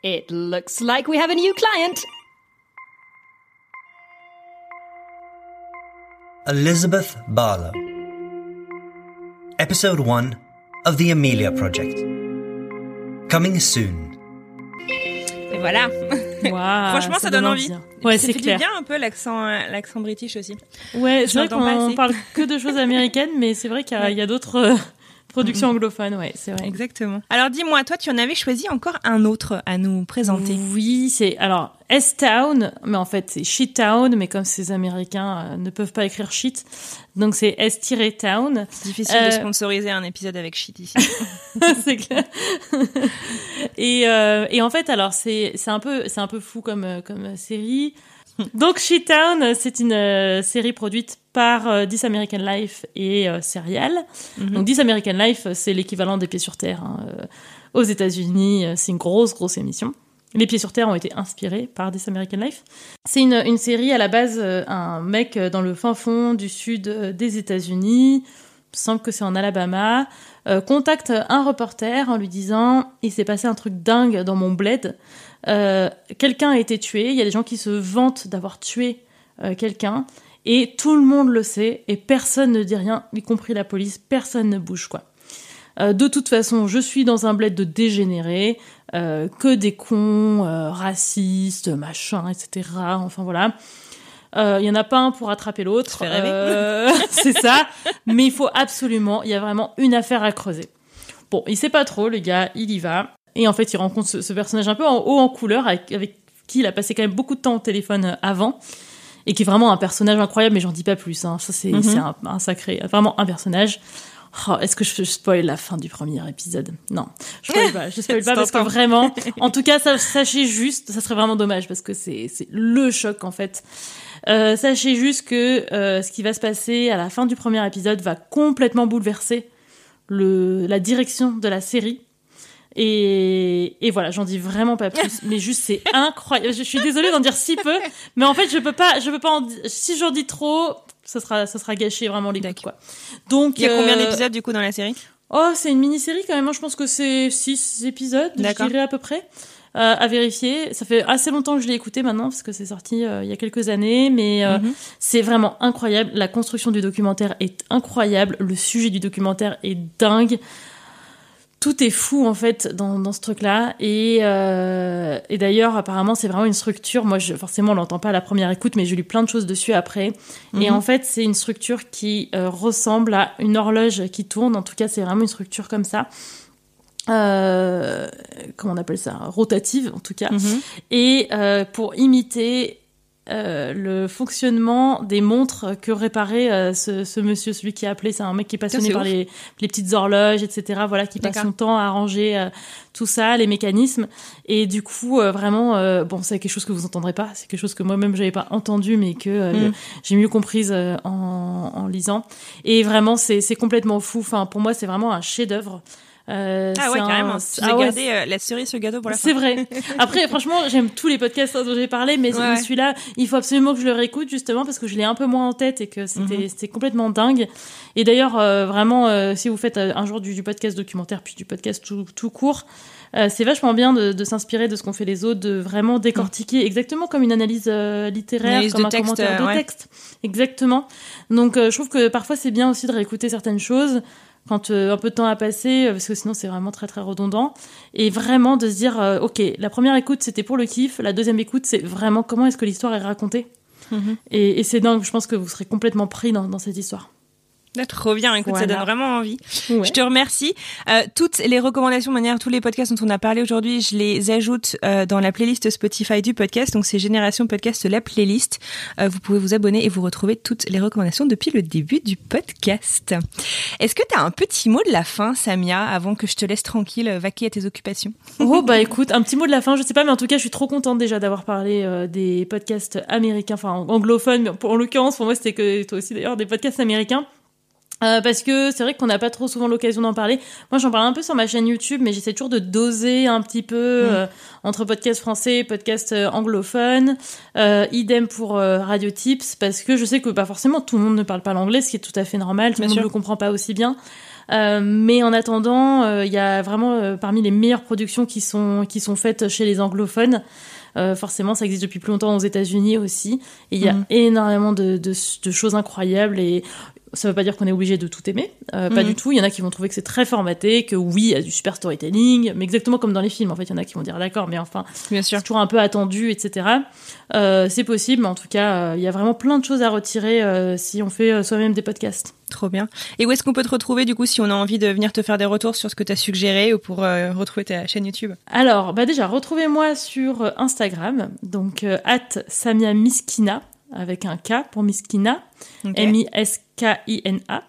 It looks like we have a new client. Elizabeth Barlow. Episode 1 of The Amelia Project. Coming soon. Et voilà. Franchement, ça, ça donne donne envie. envie. Ouais, c'est clair. bien un peu l'accent, euh, l'accent british aussi. Ouais, Je c'est vrai qu'on parle que de choses américaines, mais c'est vrai qu'il y a, y a d'autres euh, productions anglophones, ouais, c'est vrai. Exactement. Alors dis-moi, toi, tu en avais choisi encore un autre à nous présenter. Oui, c'est alors S-Town, mais en fait c'est Shit-Town, mais comme ces Américains euh, ne peuvent pas écrire shit, donc c'est S-Town. Difficile Euh, de sponsoriser un épisode avec shit ici. c'est clair. et, euh, et en fait, alors c'est c'est un peu c'est un peu fou comme euh, comme série. Donc Shit Town, c'est une euh, série produite par euh, This American Life et euh, Serial. Mhm. Donc This American Life, c'est l'équivalent des Pieds sur Terre hein, euh, aux États-Unis. Euh, C'est une grosse grosse émission. Les Pieds sur Terre ont été inspirés par This American Life. C'est une, une série à la base, euh, un mec euh, dans le fin fond du sud euh, des États-Unis, semble que c'est en Alabama, euh, contacte un reporter en lui disant il s'est passé un truc dingue dans mon bled. Euh, quelqu'un a été tué. Il y a des gens qui se vantent d'avoir tué euh, quelqu'un et tout le monde le sait et personne ne dit rien, y compris la police. Personne ne bouge quoi. Euh, de toute façon, je suis dans un bled de dégénérés, euh, que des cons, euh, racistes, machin, etc. Enfin voilà. Il y en a pas un pour attraper l'autre. Euh, c'est ça. Mais il faut absolument, il y a vraiment une affaire à creuser. Bon, il sait pas trop, le gars, il y va. Et en fait, il rencontre ce, ce personnage un peu en haut en couleur, avec, avec qui il a passé quand même beaucoup de temps au téléphone euh, avant et qui est vraiment un personnage incroyable, mais j'en dis pas plus. Hein. Ça, c'est c'est un, un sacré, vraiment un personnage. Oh, Est-ce que je spoil la fin du premier épisode? Non, je spoil pas. Je spoil pas parce que vraiment, en tout cas, ça- sachez juste, ça serait vraiment dommage parce que c'est c'est le choc en fait. Euh, sachez juste que euh, ce qui va se passer à la fin du premier épisode va complètement bouleverser le, la direction de la série. Et, et voilà, j'en dis vraiment pas plus, mais juste c'est incroyable. Je suis désolée d'en dire si peu, mais en fait je peux pas, je peux pas en. Si j'en dis trop, ça sera, ça sera gâché vraiment l'écoute quoi. Donc Il y a combien euh, d'épisodes du coup dans la série? Oh, c'est une mini-série quand même. hein. Je pense que c'est six épisodes, je D'accord. dirais à peu près. Euh, à vérifier. Ça fait assez longtemps que je l'ai écouté maintenant parce que c'est sorti euh, il y a quelques années, mais euh, Mhm. c'est vraiment incroyable. La construction du documentaire est incroyable. Le sujet du documentaire est dingue. Tout est fou en fait dans, dans ce truc-là. Et, euh, et d'ailleurs, apparemment, c'est vraiment une structure. Moi, je, forcément, on l'entend pas à la première écoute, mais j'ai lu plein de choses dessus après. Et Mhm. en fait, c'est une structure qui euh, ressemble à une horloge qui tourne. En tout cas, c'est vraiment une structure comme ça. Euh, comment on appelle ça? Rotative, en tout cas. Mhm. Et pour imiter euh, le fonctionnement des montres que réparait euh, ce, ce monsieur, celui qui a appelé, c'est un mec qui est passionné par les, les petites horloges, etc. Voilà, qui passe son temps à arranger euh, tout ça, les mécanismes. Et du coup, euh, vraiment, euh, bon, c'est quelque chose que vous entendrez pas, c'est quelque chose que moi-même j'avais pas entendu, mais que Mm. j'ai mieux comprise euh, en, en lisant. Et vraiment, c'est c'est complètement fou. Enfin, pour moi, c'est vraiment un chef-d'œuvre. Euh, Ah ouais, un- carrément. as ah ouais, gardé euh, la cerise sur le gâteau pour la fin. c'est vrai. Après, franchement, j'aime tous les podcasts dont j'ai parlé, mais Ouais, celui-là, il faut absolument que je le réécoute justement parce que je l'ai un peu moins en tête et que c'était Mhm. c'était complètement dingue. Et d'ailleurs, euh, vraiment, si vous faites un jour du, du podcast documentaire puis du podcast tout, tout court, c'est vachement bien de, de s'inspirer de ce qu'ont fait les autres, de vraiment décortiquer exactement comme une analyse littéraire, Analyse comme un texte, commentaire de ouais. texte. Exactement. Donc, je trouve que parfois c'est bien aussi de réécouter certaines choses quand euh, un peu de temps a passé, euh, parce que sinon c'est vraiment très très redondant. Et vraiment de se dire, euh, ok, la première écoute c'était pour le kiff, la deuxième écoute c'est vraiment comment est-ce que l'histoire est racontée. Mhm. Et, et c'est dingue, je pense que vous serez complètement pris dans, dans cette histoire. Trop bien, écoute, ça donne vraiment envie. Ouais. Je te remercie. Euh, toutes les recommandations, de manière tous les podcasts dont on a parlé aujourd'hui, je les ajoute euh, dans la playlist Spotify du podcast. Donc c'est Génération Podcast, la playlist. Euh, vous pouvez vous abonner et vous retrouver toutes les recommandations depuis le début du podcast. Est-ce que tu as un petit mot de la fin, Samia, avant que je te laisse tranquille euh, vaquer à tes occupations? Oh bah écoute, un petit mot de la fin, je sais pas, mais en tout cas je suis trop contente déjà d'avoir parlé euh, des podcasts américains, enfin anglophones, mais en l'occurrence pour moi c'était que toi aussi d'ailleurs des podcasts américains. Euh, parce que c'est vrai qu'on n'a pas trop souvent l'occasion d'en parler. Moi, j'en parle un peu sur ma chaîne YouTube, mais j'essaie toujours de doser un petit peu euh, entre podcasts français et podcasts euh, anglophones. Euh, idem pour euh, Radio Tips, parce que je sais que pas forcément tout le monde ne parle pas l'anglais, ce qui est tout à fait normal. Tout le monde ne le comprend pas aussi bien. Euh, mais en attendant, il y a vraiment euh, parmi les meilleures productions qui sont qui sont faites chez les anglophones. Euh, forcément, ça existe depuis plus longtemps aux États-Unis aussi. Et il y a Mhm. énormément de, de, de choses incroyables et ça veut pas dire qu'on est obligé de tout aimer, euh, pas Mhm. du tout. Il y en a qui vont trouver que c'est très formaté, que oui, il y a du super storytelling, mais exactement comme dans les films. En fait, il y en a qui vont dire d'accord, mais enfin, c'est toujours un peu attendu, etc. Euh, c'est possible, mais en tout cas, euh, il y a vraiment plein de choses à retirer euh, si on fait soi-même des podcasts. Trop bien. Et où est-ce qu'on peut te retrouver du coup si on a envie de venir te faire des retours sur ce que tu as suggéré ou pour euh, retrouver ta chaîne YouTube? Alors, bah déjà, retrouvez-moi sur Instagram, donc at Samia Miskina, avec un K pour Miskina. M-I-S-K-I-N-A.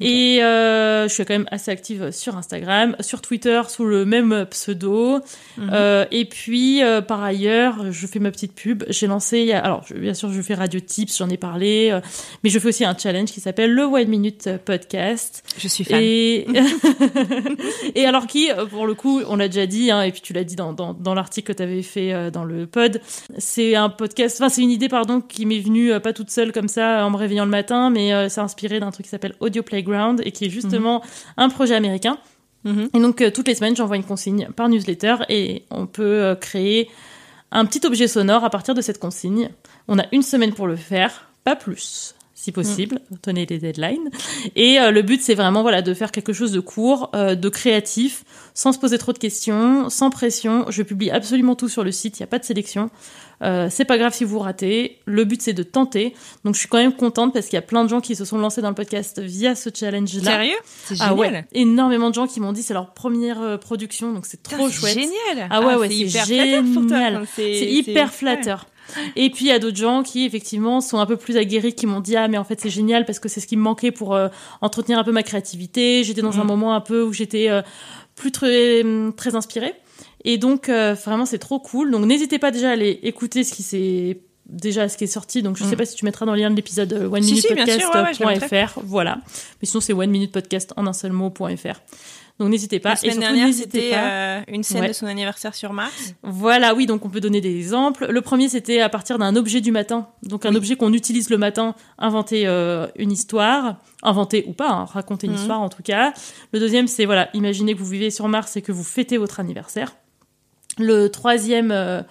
Et euh, je suis quand même assez active sur Instagram, sur Twitter sous le même pseudo. Mhm. Euh, et puis euh, par ailleurs, je fais ma petite pub. J'ai lancé, a- alors je- bien sûr, je fais Radio Tips, j'en ai parlé, mais je fais aussi un challenge qui s'appelle le One Minute Podcast. Je suis fan. Et, et alors qui, pour le coup, on l'a déjà dit, hein, et puis tu l'as dit dans, dans, dans l'article que tu avais fait dans le pod, c'est un podcast, enfin c'est une idée, pardon, qui m'est venue pas toute seule comme ça en me réveillant le matin, mais euh, c'est inspiré d'un truc qui s'appelle Audio Playground et qui est justement un projet américain. Mhm. Et donc euh, toutes les semaines, j'envoie une consigne par newsletter et on peut euh, créer un petit objet sonore à partir de cette consigne. On a une semaine pour le faire, pas plus. Si possible, tenez les deadlines. Et euh, le but, c'est vraiment voilà de faire quelque chose de court, euh, de créatif, sans se poser trop de questions, sans pression. Je publie absolument tout sur le site, il n'y a pas de sélection. Euh, c'est pas grave si vous ratez. Le but, c'est de tenter. Donc, je suis quand même contente parce qu'il y a plein de gens qui se sont lancés dans le podcast via ce challenge-là. Sérieux? C'est Ah génial. ouais, énormément de gens qui m'ont dit c'est leur première euh, production, donc c'est trop Putain, c'est chouette. génial. Ah ouais, Ah, ouais, c'est hyper génial. c'est- hyper flatteur. Et puis il y a d'autres gens qui effectivement sont un peu plus aguerris qui m'ont dit ah mais en fait c'est génial parce que c'est ce qui me manquait pour euh, entretenir un peu ma créativité. J'étais dans un Mm. moment un peu où j'étais euh, plus très très inspirée et donc euh, vraiment c'est trop cool. Donc n'hésitez pas déjà à aller écouter ce qui s'est déjà ce qui est sorti. Donc je Mm. sais pas si tu mettras dans le lien de l'épisode euh, one minute sûr, ouais, ouais, podcast.fr. Voilà. Mais sinon c'est one minute podcast en un seul mot.fr. Donc n'hésitez pas. La Et surtout, dernière, c'était pas. euh, une scène Ouais. de son anniversaire sur Mars. Voilà, oui, donc on peut donner des exemples. Le premier, c'était à partir d'un objet du matin. Donc un objet qu'on utilise le matin, inventer euh, une histoire, inventer ou pas, hein, raconter une Mhm. histoire en tout cas. Le deuxième, c'est voilà, imaginez que vous vivez sur Mars et que vous fêtez votre anniversaire. Le troisième, euh,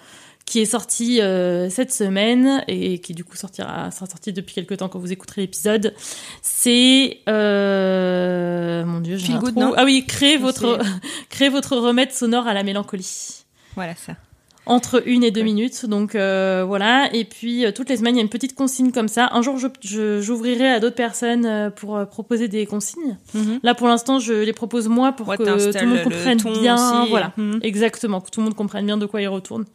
qui est sorti euh, cette semaine et qui du coup sortira, sera sorti depuis quelques temps quand vous écouterez l'épisode, c'est euh, mon dieu, j'ai good, non ah oui, créez votre créez votre remède sonore à la mélancolie Voilà ça. entre une et deux minutes. Donc euh, voilà. Et puis toutes les semaines, il y a une petite consigne comme ça. Un jour, je- je- j'ouvrirai à d'autres personnes pour proposer des consignes. Mhm. Là, pour l'instant, je les propose moi pour que tout le monde comprenne bien. aussi. Voilà, Mhm. exactement, que tout le monde comprenne bien de quoi il retourne.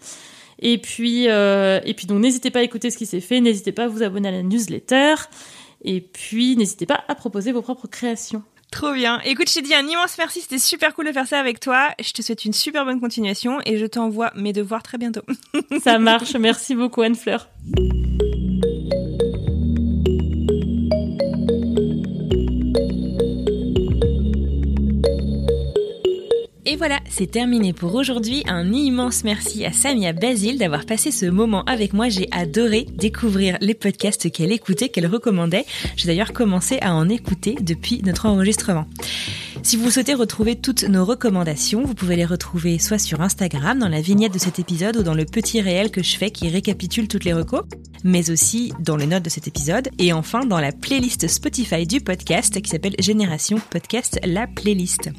Et puis, euh, et puis donc, n'hésitez pas à écouter ce qui s'est fait. N'hésitez pas à vous abonner à la newsletter. Et puis, n'hésitez pas à proposer vos propres créations. Trop bien. Écoute, je t'ai dit un immense merci. C'était super cool de faire ça avec toi. Je te souhaite une super bonne continuation et je t'envoie mes devoirs très bientôt. Ça marche. Merci beaucoup, Anne-Fleur. Et voilà, c'est terminé pour aujourd'hui. Un immense merci à Samia Basile d'avoir passé ce moment avec moi. J'ai adoré découvrir les podcasts qu'elle écoutait, qu'elle recommandait. J'ai d'ailleurs commencé à en écouter depuis notre enregistrement. Si vous souhaitez retrouver toutes nos recommandations, vous pouvez les retrouver soit sur Instagram, dans la vignette de cet épisode, ou dans le petit réel que je fais qui récapitule toutes les recos, mais aussi dans les notes de cet épisode, et enfin dans la playlist Spotify du podcast qui s'appelle Génération Podcast, la playlist.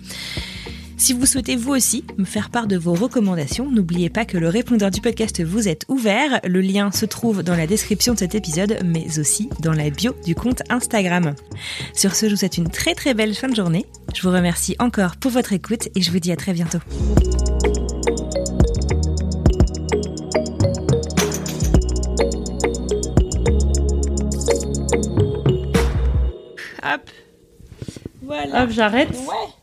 Si vous souhaitez vous aussi me faire part de vos recommandations, n'oubliez pas que le répondeur du podcast vous est ouvert. Le lien se trouve dans la description de cet épisode, mais aussi dans la bio du compte Instagram. Sur ce, je vous souhaite une très très belle fin de journée. Je vous remercie encore pour votre écoute et je vous dis à très bientôt. Hop. Voilà. Hop, j'arrête. Ouais.